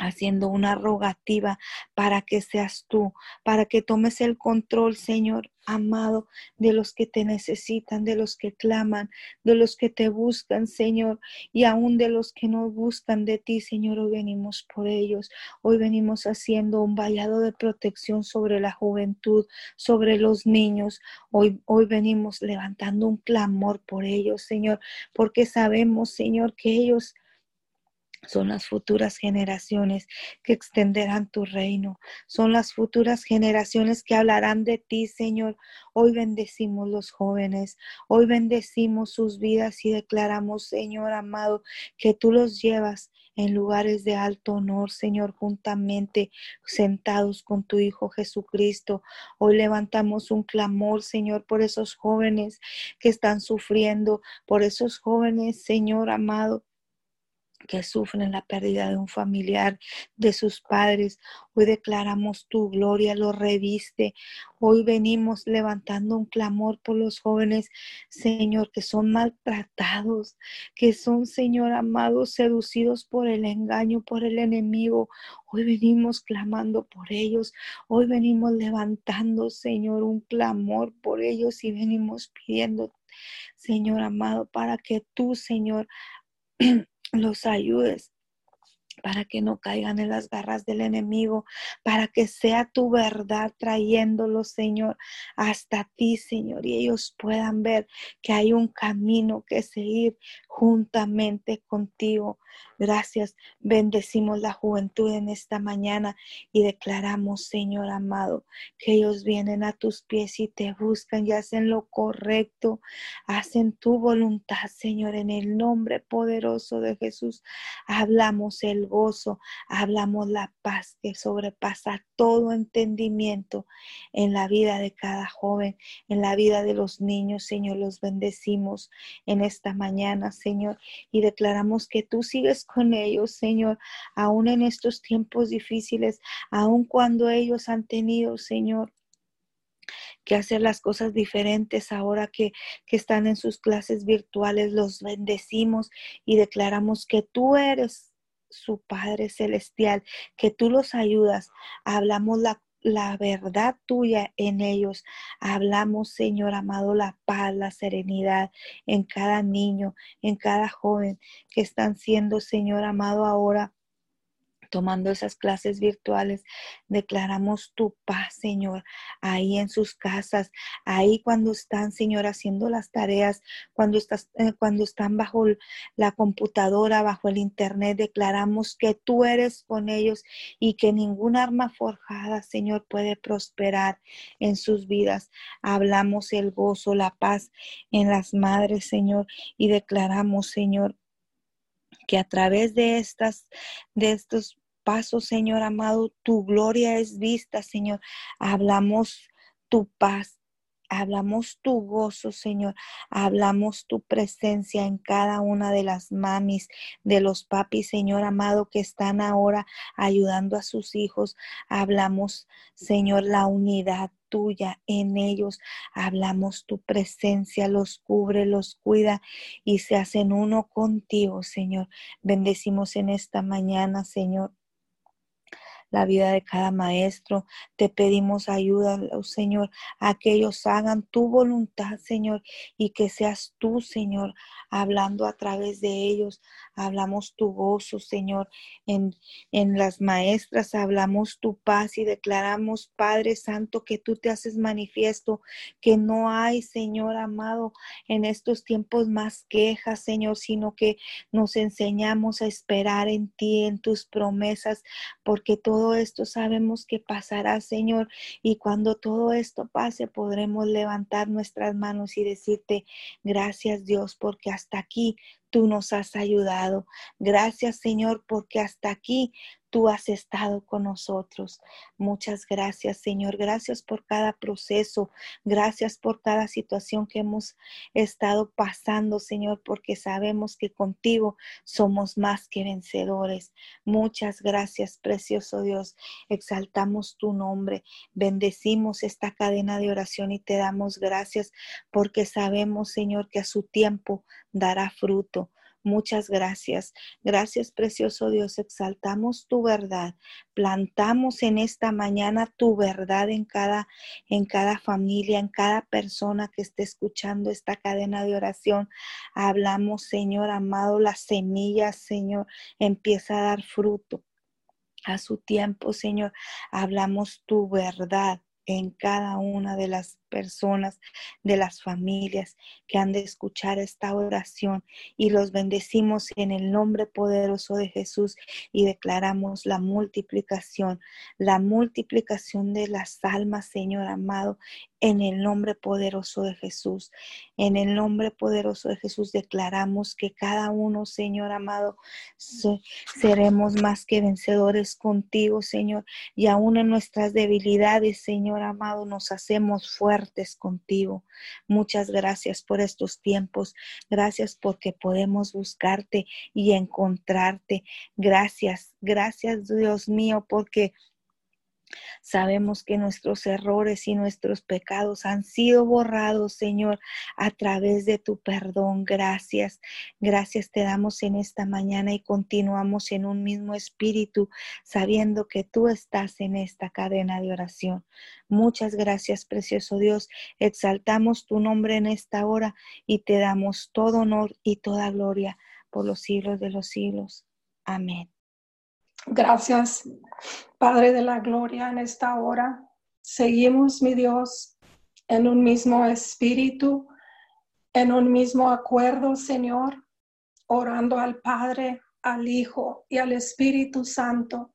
haciendo una rogativa para que seas tú, para que tomes el control, Señor amado, de los que te necesitan, de los que claman, de los que te buscan, Señor, y aún de los que no buscan de ti, Señor, hoy venimos por ellos. Hoy venimos haciendo un vallado de protección sobre la juventud, sobre los niños. Hoy, hoy venimos levantando un clamor por ellos, Señor, porque sabemos, Señor, que ellos son las futuras generaciones que extenderán tu reino. Son las futuras generaciones que hablarán de ti, Señor. Hoy bendecimos los jóvenes. Hoy bendecimos sus vidas y declaramos, Señor amado, que tú los llevas en lugares de alto honor, Señor, juntamente sentados con tu Hijo Jesucristo. Hoy levantamos un clamor, Señor, por esos jóvenes que están sufriendo, por esos jóvenes, Señor amado, que sufren la pérdida de un familiar, de sus padres. Hoy declaramos tu gloria, lo reviste. Hoy venimos levantando un clamor por los jóvenes, Señor, que son maltratados, que son, Señor amados, seducidos por el engaño, por el enemigo. Hoy venimos clamando por ellos. Hoy venimos levantando, Señor, un clamor por ellos y venimos pidiendo, Señor amado, para que tú, Señor, los ayudes para que no caigan en las garras del enemigo, para que sea tu verdad trayéndolos, Señor, hasta ti, Señor, y ellos puedan ver que hay un camino que seguir juntamente contigo. Gracias. Bendecimos la juventud en esta mañana y declaramos, Señor amado, que ellos vienen a tus pies y te buscan y hacen lo correcto, hacen tu voluntad, Señor, en el nombre poderoso de Jesús. Hablamos el gozo, hablamos la paz que sobrepasa todo entendimiento en la vida de cada joven, en la vida de los niños, Señor. Los bendecimos en esta mañana, Señor, y declaramos que tú sigues con ellos, Señor, aún en estos tiempos difíciles, aún cuando ellos han tenido, Señor, que hacer las cosas diferentes ahora que, que, están en sus clases virtuales. Los bendecimos y declaramos que tú eres su Padre Celestial, que tú los ayudas. Hablamos la la verdad tuya en ellos. Hablamos, Señor amado, la paz, la serenidad en cada niño, en cada joven que están siendo, Señor amado, ahora tomando esas clases virtuales, declaramos tu paz, Señor, ahí en sus casas, ahí cuando están, Señor, haciendo las tareas, cuando, estás, eh, cuando están bajo la computadora, bajo el Internet, declaramos que tú eres con ellos y que ningún arma forjada, Señor, puede prosperar en sus vidas. Hablamos el gozo, la paz en las madres, Señor, y declaramos, Señor, que a través de estas de estos Señor amado, tu gloria es vista, Señor. Hablamos tu paz, hablamos tu gozo, Señor. Hablamos tu presencia en cada una de las mamis, de los papis, Señor amado, que están ahora ayudando a sus hijos. Hablamos, Señor, la unidad tuya en ellos. Hablamos tu presencia, los cubre, los cuida y se hacen uno contigo, Señor. Bendecimos en esta mañana, Señor la vida de cada maestro. Te pedimos ayuda, oh Señor, a que ellos hagan tu voluntad, Señor, y que seas tú, Señor, hablando a través de ellos. Hablamos tu gozo, Señor, en, en las maestras, hablamos tu paz y declaramos, Padre Santo, que tú te haces manifiesto, que no hay, Señor amado, en estos tiempos más quejas, Señor, sino que nos enseñamos a esperar en ti, en tus promesas, porque todo todo esto sabemos que pasará, Señor, y cuando todo esto pase podremos levantar nuestras manos y decirte, gracias Dios, porque hasta aquí tú nos has ayudado. Gracias, Señor, porque hasta aquí tú has estado con nosotros. Muchas gracias, Señor. Gracias por cada proceso. Gracias por cada situación que hemos estado pasando, Señor, porque sabemos que contigo somos más que vencedores. Muchas gracias, precioso Dios. Exaltamos tu nombre. Bendecimos esta cadena de oración y te damos gracias porque sabemos, Señor, que a su tiempo dará fruto. Muchas gracias. Gracias, precioso Dios. Exaltamos tu verdad. Plantamos en esta mañana tu verdad en cada en cada familia, en cada persona que esté escuchando esta cadena de oración. Hablamos, Señor amado, las semillas, Señor, empieza a dar fruto. A su tiempo, Señor, hablamos tu verdad en cada una de las personas, de las familias que han de escuchar esta oración y los bendecimos en el nombre poderoso de Jesús y declaramos la multiplicación, la multiplicación de las almas, Señor amado, en el nombre poderoso de Jesús. En el nombre poderoso de Jesús declaramos que cada uno, Señor amado, seremos más que vencedores contigo, Señor, y aún en nuestras debilidades, Señor amado, nos hacemos fuertes contigo. Muchas gracias por estos tiempos. Gracias porque podemos buscarte y encontrarte. Gracias, gracias Dios mío, porque Sabemos que nuestros errores y nuestros pecados han sido borrados, Señor, a través de tu perdón. Gracias. Gracias te damos en esta mañana y continuamos en un mismo espíritu, sabiendo que tú estás en esta cadena de oración. Muchas gracias, precioso Dios. Exaltamos tu nombre en esta hora y te damos todo honor y toda gloria por los siglos de los siglos. Amén. Gracias, Padre de la Gloria, en esta hora. Seguimos, mi Dios, en un mismo espíritu, en un mismo acuerdo, Señor, orando al Padre, al Hijo y al Espíritu Santo.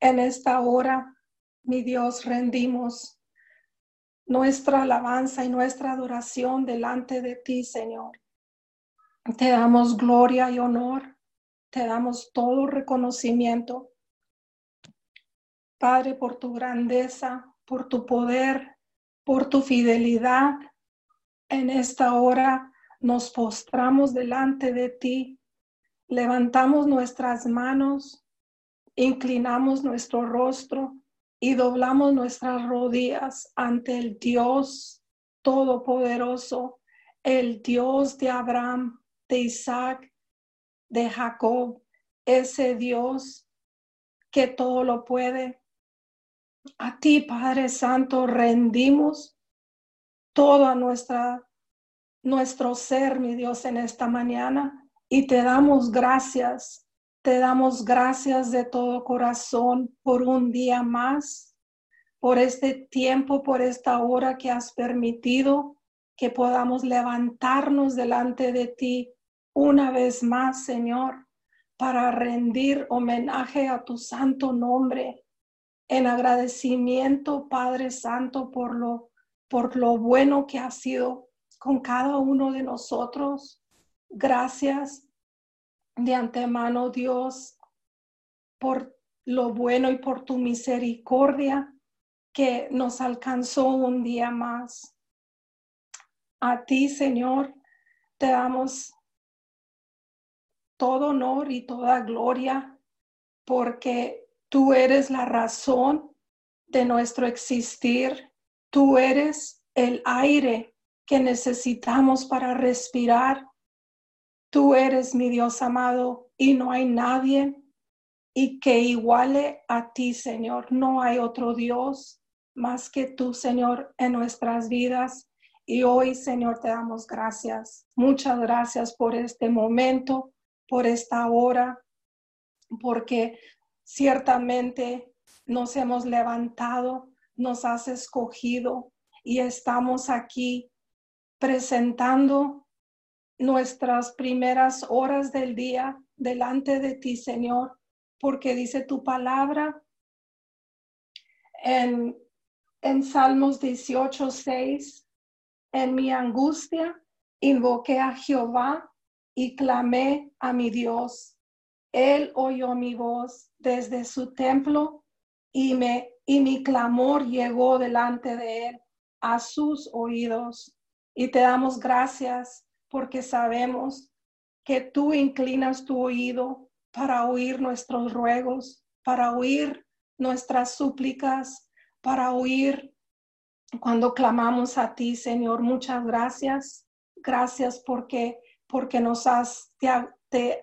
En esta hora, mi Dios, rendimos nuestra alabanza y nuestra adoración delante de ti, Señor. Te damos gloria y honor te damos todo reconocimiento, Padre, por tu grandeza, por tu poder, por tu fidelidad. En esta hora nos postramos delante de ti, levantamos nuestras manos, inclinamos nuestro rostro y doblamos nuestras rodillas ante el Dios Todopoderoso, el Dios de Abraham, de Isaac de Jacob, ese Dios que todo lo puede. A ti, Padre Santo, rendimos todo a nuestra, nuestro ser, mi Dios, en esta mañana y te damos gracias. Te damos gracias de todo corazón por un día más, por este tiempo, por esta hora que has permitido que podamos levantarnos delante de ti una vez más, Señor, para rendir homenaje a tu santo nombre, en agradecimiento, Padre Santo, por lo, por lo bueno que has sido con cada uno de nosotros. Gracias de antemano, Dios, por lo bueno y por tu misericordia que nos alcanzó un día más. A ti, Señor, te damos todo honor y toda gloria, porque tú eres la razón de nuestro existir, tú eres el aire que necesitamos para respirar. Tú eres mi Dios amado y no hay nadie y que iguale a ti, Señor. No hay otro Dios más que tú, Señor, en nuestras vidas. Y hoy, Señor, te damos gracias. Muchas gracias por este momento por esta hora, porque ciertamente nos hemos levantado, nos has escogido y estamos aquí presentando nuestras primeras horas del día delante de ti, Señor, porque dice tu palabra en, en Salmos 18, 6, en mi angustia invoqué a Jehová y clamé a mi Dios. Él oyó mi voz desde su templo y, me, y mi clamor llegó delante de él a sus oídos. Y te damos gracias porque sabemos que tú inclinas tu oído para oír nuestros ruegos, para oír nuestras súplicas, para oír cuando clamamos a ti, Señor. Muchas gracias. Gracias porque porque nos has, te ha,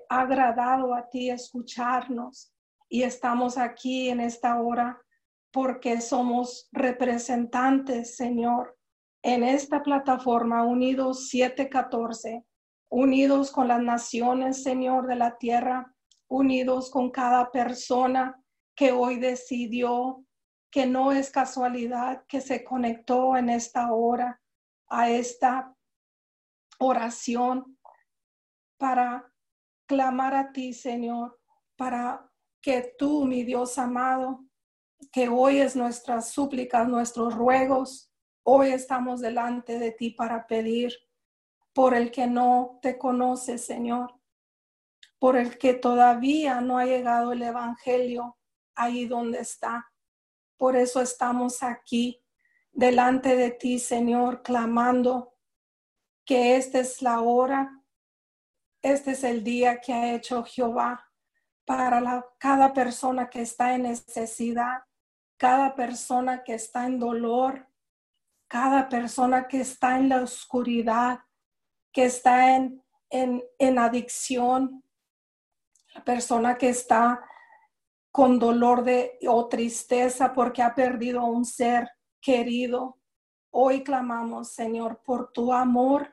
agradado a ti escucharnos. Y estamos aquí en esta hora porque somos representantes, Señor, en esta plataforma Unidos 714, unidos con las naciones, Señor, de la tierra, unidos con cada persona que hoy decidió que no es casualidad que se conectó en esta hora a esta oración para clamar a ti, Señor, para que tú, mi Dios amado, que hoy es nuestras súplicas, nuestros ruegos, hoy estamos delante de ti para pedir por el que no te conoce, Señor, por el que todavía no ha llegado el Evangelio ahí donde está. Por eso estamos aquí delante de ti, Señor, clamando que esta es la hora, este es el día que ha hecho Jehová para cada persona que está en necesidad, cada persona que está en dolor, cada persona que está en la oscuridad, que está en, en, en adicción, la persona que está con dolor de, o tristeza porque ha perdido a un ser querido. Hoy clamamos, Señor, por tu amor,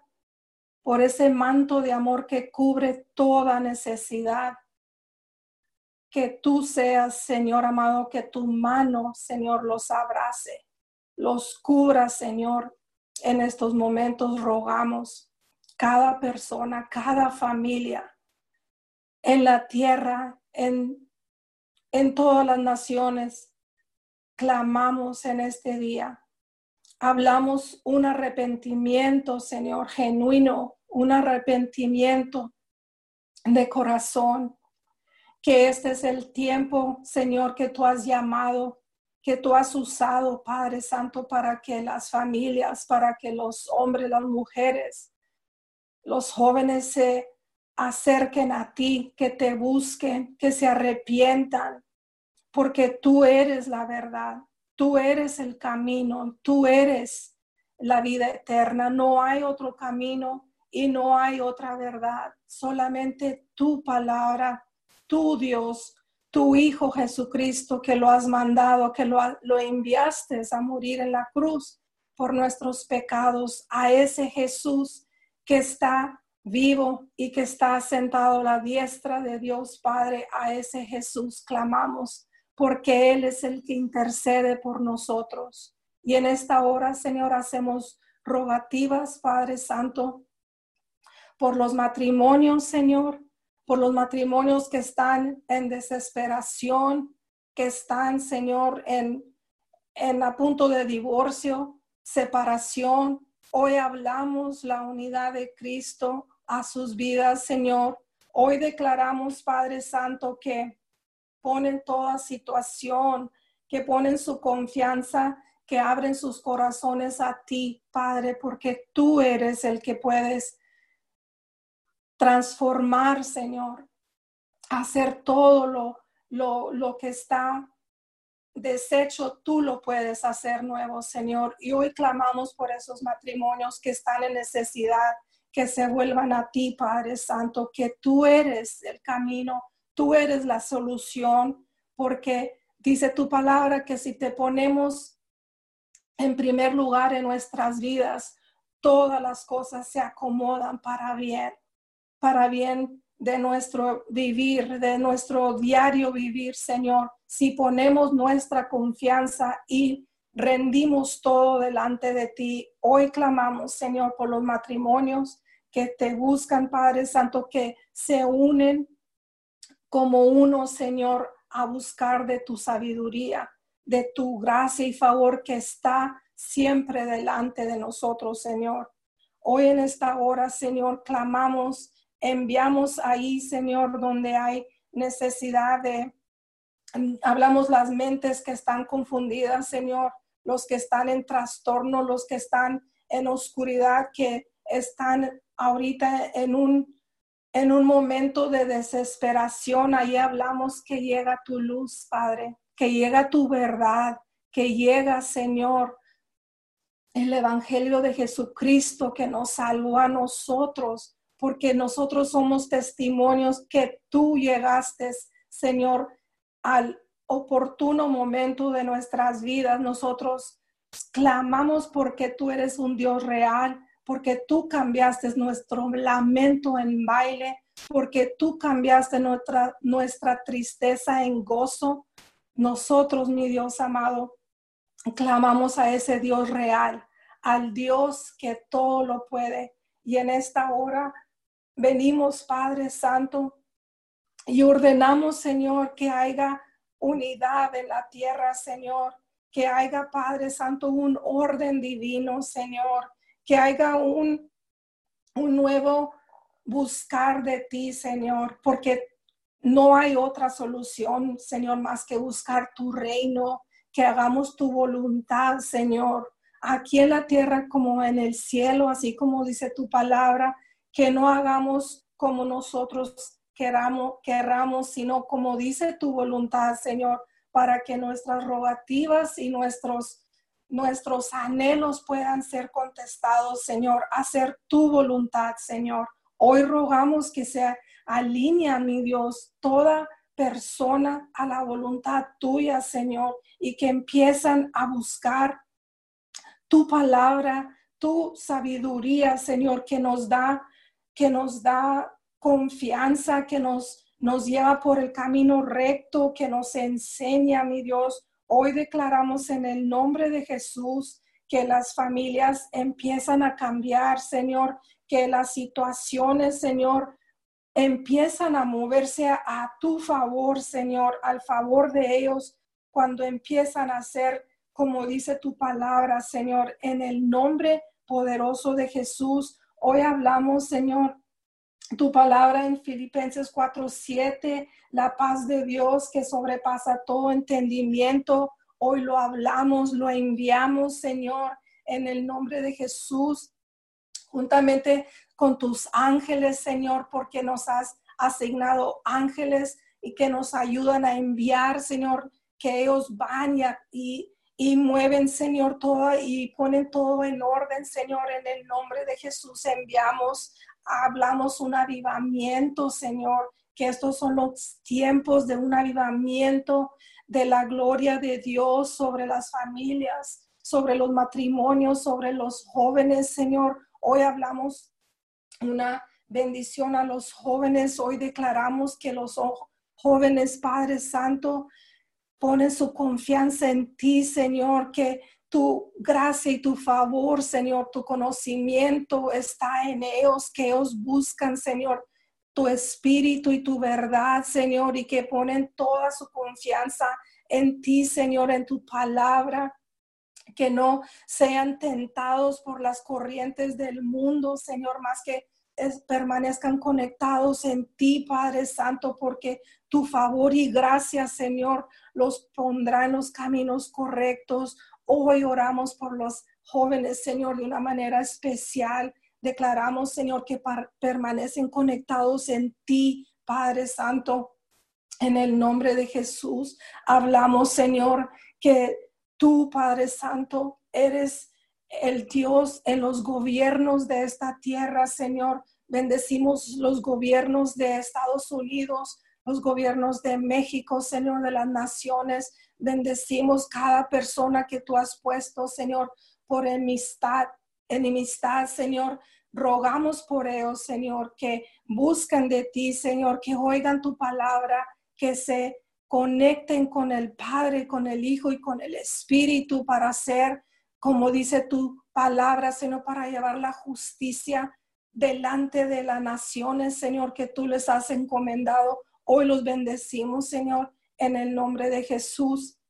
por ese manto de amor que cubre toda necesidad. Que tú seas, Señor amado, que tu mano, Señor, los abrace, los cubra, Señor. En estos momentos rogamos cada persona, cada familia en la tierra, en en todas las naciones. Clamamos en este día. Hablamos un arrepentimiento, Señor, genuino, un arrepentimiento de corazón. Que este es el tiempo, Señor, que tú has llamado, que tú has usado, Padre Santo, para que las familias, para que los hombres, las mujeres, los jóvenes se acerquen a ti, que te busquen, que se arrepientan, porque tú eres la verdad, tú eres el camino, tú eres la vida eterna. No hay otro camino y no hay otra verdad, solamente tu palabra, tu Dios, tu Hijo Jesucristo, que lo has mandado, que lo, lo enviaste a morir en la cruz por nuestros pecados, a ese Jesús que está vivo y que está sentado a la diestra de Dios Padre, a ese Jesús clamamos, porque Él es el que intercede por nosotros. Y en esta hora, Señor, hacemos rogativas, Padre Santo, por los matrimonios, Señor, por los matrimonios que están en desesperación, que están, Señor, en, en a punto de divorcio, separación, Hoy hablamos la unidad de Cristo a sus vidas, Señor. Hoy declaramos, Padre Santo, que ponen toda situación, que ponen su confianza, que abren sus corazones a ti, Padre, porque tú eres el que puedes transformar, Señor, hacer todo lo, lo, lo que está desecho, tú lo puedes hacer nuevo, Señor. Y hoy clamamos por esos matrimonios que están en necesidad, que se vuelvan a ti, Padre Santo, que tú eres el camino, tú eres la solución, porque dice tu palabra que si te ponemos en primer lugar en nuestras vidas, todas las cosas se acomodan para bien, para bien de nuestro vivir, de nuestro diario vivir, Señor, si ponemos nuestra confianza y rendimos todo delante de ti. Hoy clamamos, Señor, por los matrimonios que te buscan, Padre Santo, que se unen como uno, Señor, a buscar de tu sabiduría, de tu gracia y favor que está siempre delante de nosotros, Señor. Hoy en esta hora, Señor, clamamos enviamos ahí, Señor, donde hay necesidad de, hablamos las mentes que están confundidas, Señor, los que están en trastorno, los que están en oscuridad, que están ahorita en un, en un momento de desesperación. Ahí hablamos que llega tu luz, Padre, que llega tu verdad, que llega, Señor, el Evangelio de Jesucristo que nos salvó a nosotros porque nosotros somos testimonios que tú llegaste, Señor, al oportuno momento de nuestras vidas. Nosotros clamamos porque tú eres un Dios real, porque tú cambiaste nuestro lamento en baile, porque tú cambiaste nuestra, nuestra tristeza en gozo. Nosotros, mi Dios amado, clamamos a ese Dios real, al Dios que todo lo puede. Y en esta hora Venimos, Padre Santo, y ordenamos, Señor, que haya unidad en la tierra, Señor, que haya, Padre Santo, un orden divino, Señor, que haya un, un nuevo buscar de ti, Señor, porque no hay otra solución, Señor, más que buscar tu reino, que hagamos tu voluntad, Señor, aquí en la tierra como en el cielo, así como dice tu palabra, que no hagamos como nosotros queramos, queramos, sino como dice tu voluntad, Señor, para que nuestras rogativas y nuestros nuestros anhelos puedan ser contestados, Señor, hacer tu voluntad, Señor. Hoy rogamos que se alinea, mi Dios, toda persona a la voluntad tuya, Señor, y que empiezan a buscar tu palabra, tu sabiduría, Señor, que nos da, que nos da confianza, que nos, nos lleva por el camino recto, que nos enseña, mi Dios. Hoy declaramos en el nombre de Jesús que las familias empiezan a cambiar, Señor, que las situaciones, Señor, empiezan a moverse a, a, tu favor, Señor, al favor de ellos, cuando empiezan a hacer como dice tu palabra, Señor, en el nombre poderoso de Jesús. Hoy hablamos, Señor, tu palabra en Filipenses 4:7, la paz de Dios que sobrepasa todo entendimiento. Hoy lo hablamos, lo enviamos, Señor, en el nombre de Jesús, juntamente con tus ángeles, Señor, porque nos has asignado ángeles y que nos ayudan a enviar, Señor, que ellos van y, y mueven, Señor, todo y ponen todo en orden, Señor, en el nombre de Jesús enviamos, hablamos un avivamiento, Señor, que estos son los tiempos de un avivamiento de la gloria de Dios sobre las familias, sobre los matrimonios, sobre los jóvenes, Señor. Hoy hablamos una bendición a los jóvenes, hoy declaramos que los jóvenes, Padre Santo, ponen su confianza en ti, Señor, que tu gracia y tu favor, Señor, tu conocimiento está en ellos, que ellos buscan, Señor, tu espíritu y tu verdad, Señor, y que ponen toda su confianza en ti, Señor, en tu palabra que no sean tentados por las corrientes del mundo, Señor, más que permanezcan conectados en ti, Padre Santo, porque tu favor y gracia, Señor, los pondrá en los caminos correctos. Hoy oramos por los jóvenes, Señor, de una manera especial. Declaramos, Señor, que permanecen conectados en ti, Padre Santo. En el nombre de Jesús, hablamos, Señor, que tú, Padre Santo, eres el Dios en los gobiernos de esta tierra, Señor. Bendecimos los gobiernos de Estados Unidos, los gobiernos de México, Señor, de las naciones. Bendecimos cada persona que tú has puesto, Señor, por enemistad, enemistad, Señor. Rogamos por ellos, Señor, que buscan de ti, Señor, que oigan tu palabra, que se conecten con el Padre, con el Hijo y con el Espíritu para hacer, como dice tu palabra, Señor, para llevar la justicia delante de las naciones, Señor, que tú les has encomendado. Hoy los bendecimos, Señor, en el nombre de Jesús.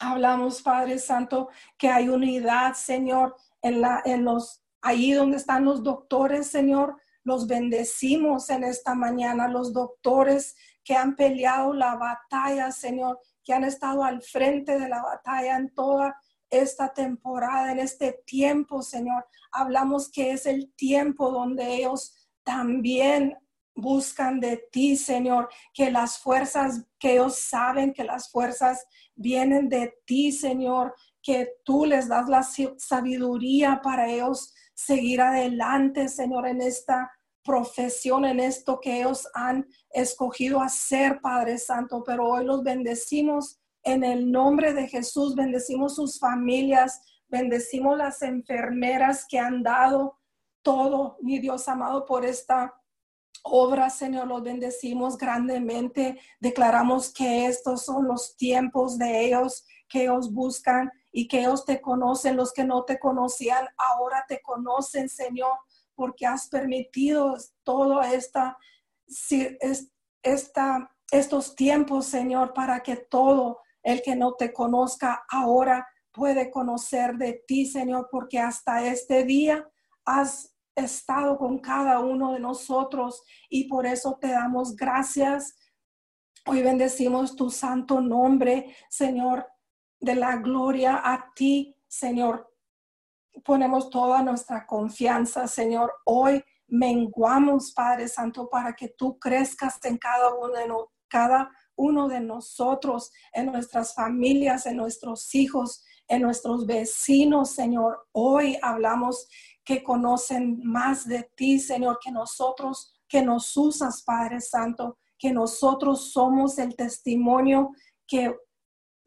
Hablamos, Padre Santo, que hay unidad, Señor, en, la, en los, ahí donde están los doctores, Señor. Los bendecimos en esta mañana, los doctores que han peleado la batalla, Señor, que han estado al frente de la batalla en toda esta temporada, en este tiempo, Señor. Hablamos que es el tiempo donde ellos también buscan de ti, Señor, que las fuerzas, que ellos saben que las fuerzas vienen de ti, Señor, que tú les das la sabiduría para ellos seguir adelante, Señor, en esta profesión, en esto que ellos han escogido hacer, Padre Santo, pero hoy los bendecimos en el nombre de Jesús, bendecimos sus familias, bendecimos las enfermeras que han dado todo, mi Dios amado, por esta obra, Señor, los bendecimos grandemente. Declaramos que estos son los tiempos de ellos, que ellos buscan y que ellos te conocen. Los que no te conocían, ahora te conocen, Señor, porque has permitido todo esta, esta, estos tiempos, Señor, para que todo el que no te conozca ahora puede conocer de ti, Señor, porque hasta este día has estado con cada uno de nosotros y por eso te damos gracias. Hoy bendecimos tu santo nombre, Señor, de la gloria a ti, Señor. ponemos toda nuestra confianza, Señor. Hoy menguamos, Padre Santo, para que tú crezcas en cada uno de, cada uno de nosotros, en nuestras familias, en nuestros hijos, en nuestros vecinos, Señor. Hoy hablamos que conocen más de ti, Señor, que nosotros, que nos usas, Padre Santo, que nosotros somos el testimonio que,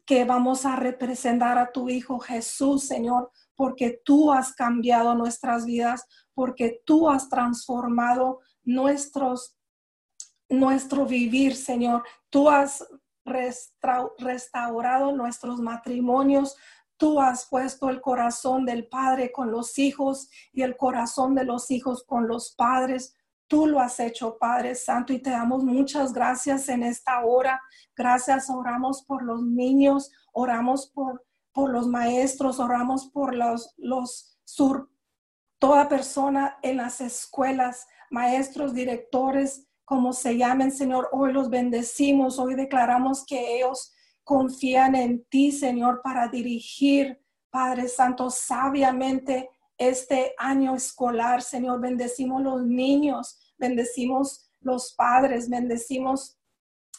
que vamos a representar a tu Hijo Jesús, Señor, porque tú has cambiado nuestras vidas, porque tú has transformado nuestros nuestro vivir, Señor. Tú has restaurado nuestros matrimonios. Tú has puesto el corazón del Padre con los hijos y el corazón de los hijos con los padres. Tú lo has hecho, Padre Santo, y te damos muchas gracias en esta hora. Gracias, oramos por los niños, oramos por, por los maestros, oramos por los, los sur, toda persona en las escuelas, maestros, directores, como se llamen, Señor, hoy los bendecimos, hoy declaramos que ellos confían en ti, Señor, para dirigir, Padre Santo, sabiamente este año escolar, Señor. Bendecimos los niños, bendecimos los padres, bendecimos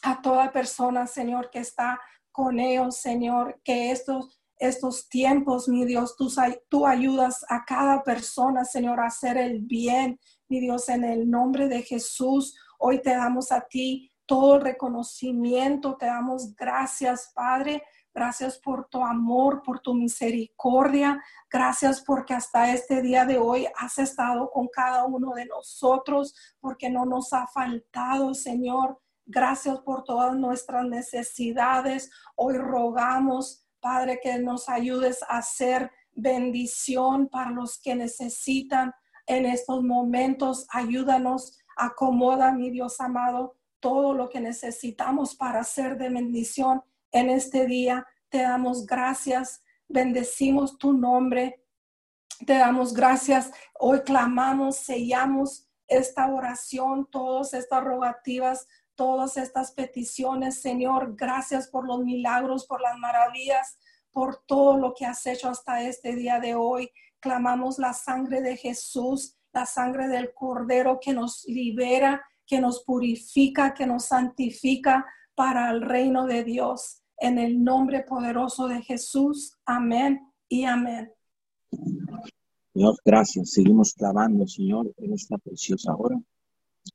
a toda persona, Señor, que está con ellos, Señor, que estos, estos tiempos, mi Dios, tú, tú ayudas a cada persona, Señor, a hacer el bien, mi Dios, en el nombre de Jesús. Hoy te damos a ti todo reconocimiento, te damos gracias, Padre. Gracias por tu amor, por tu misericordia. Gracias porque hasta este día de hoy has estado con cada uno de nosotros, porque no nos ha faltado, Señor. Gracias por todas nuestras necesidades. Hoy rogamos, Padre, que nos ayudes a hacer bendición para los que necesitan en estos momentos. Ayúdanos Acomoda, mi Dios amado, todo lo que necesitamos para ser de bendición en este día. Te damos gracias, bendecimos tu nombre. Te damos gracias. Hoy clamamos, sellamos esta oración, todas estas rogativas, todas estas peticiones. Señor, gracias por los milagros, por las maravillas, por todo lo que has hecho hasta este día de hoy. Clamamos la sangre de Jesús la sangre del Cordero que nos libera, que nos purifica, que nos santifica para el reino de Dios. En el nombre poderoso de Jesús. Amén y amén. Señor, gracias. Seguimos clamando, Señor, en esta preciosa hora.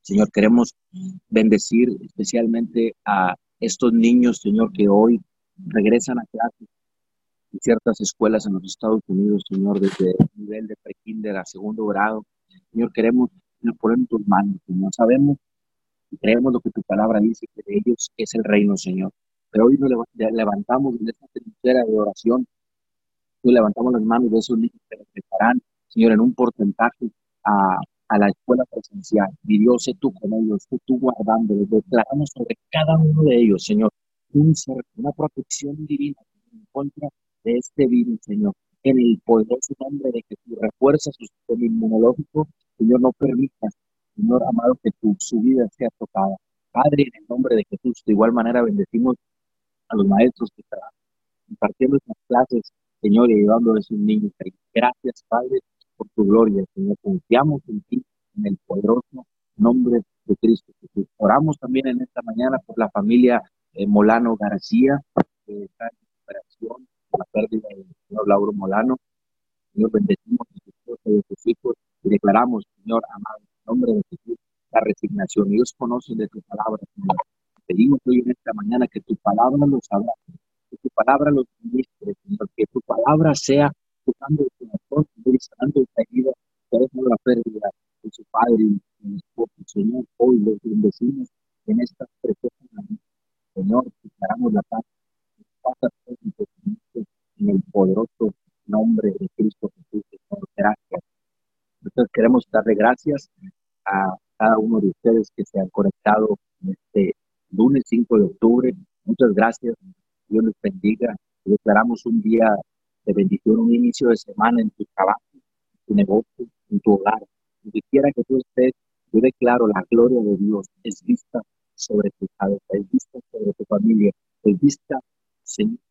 Señor, queremos bendecir especialmente a estos niños, Señor, que hoy regresan a clase en ciertas escuelas en los Estados Unidos, Señor, desde el nivel de prekinder a segundo grado. Señor, queremos poner en tus manos, Señor. Sabemos y creemos lo que tu palabra dice, que de ellos es el reino, Señor. Pero hoy nos levantamos en esta trinchera de oración, y levantamos las manos de esos niños que regresarán, Señor, en un porcentaje a, a la escuela presencial. Y Dios, sé tú con ellos, sé tú guardándolos. Declaramos sobre cada uno de ellos, Señor, un una protección divina en contra de este virus, Señor en el poderoso nombre de Jesús. Refuerza su sistema inmunológico. Señor, no permita, Señor amado, que tu, su vida sea tocada. Padre, en el nombre de Jesús, de igual manera bendecimos a los maestros que están impartiendo estas clases, Señor, y ayudando a esos niños. Gracias, Padre, por tu gloria, Señor. Confiamos en ti, en el poderoso nombre de Cristo Jesús. Oramos también en esta mañana por la familia eh, Molano García, que está en operación la pérdida del señor Lauro Molano. Señor, bendecimos a su esposa y a sus hijos y declaramos, Señor amado, nombre de Jesús, la resignación. Dios conoce de tu palabra, Señor. Pedimos hoy en esta mañana que tu palabra los abra, que tu palabra los ministre, Señor, que tu palabra sea tocando el corazón, y sanando esta vida, que es la pérdida de su padre y de esposo. Señor, hoy los bendecimos en esta preciosas Señor, declaramos la paz en el poderoso nombre de Cristo Jesús. Gracias. Entonces queremos darle gracias a cada uno de ustedes que se han conectado este lunes 5 de octubre. Muchas gracias. Dios les bendiga. Declaramos un día de bendición, un inicio de semana en tu trabajo, en tu negocio, en tu hogar. Donde quiera que tú estés, yo declaro la gloria de Dios es vista sobre tu cabeza, es vista sobre tu familia, es vista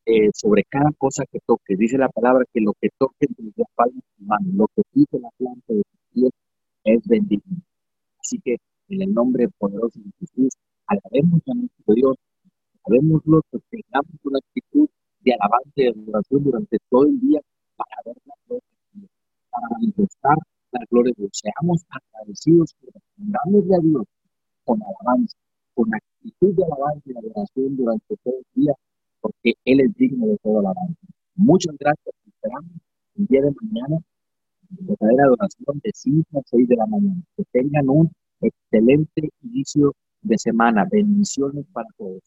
eh, sobre cada cosa que toque. Dice la palabra que lo que toque desde la palma de tu mano, lo que dice la planta de tu pie es bendito. Así que en el nombre poderoso de Jesús, alabemos a nuestro Dios, alabémoslo, tengamos una actitud de alabanza y adoración durante todo el día para ver la gloria de Dios, para manifestar la gloria de Dios. Seamos agradecidos, respondamos a Dios con alabanza, con actitud de alabanza y adoración durante todo el día, porque Él es digno de toda alabanza. Muchas gracias, esperamos el día de mañana, verdadera adoración de 5 a 6 de la mañana. Que tengan un excelente inicio de semana. Bendiciones para todos.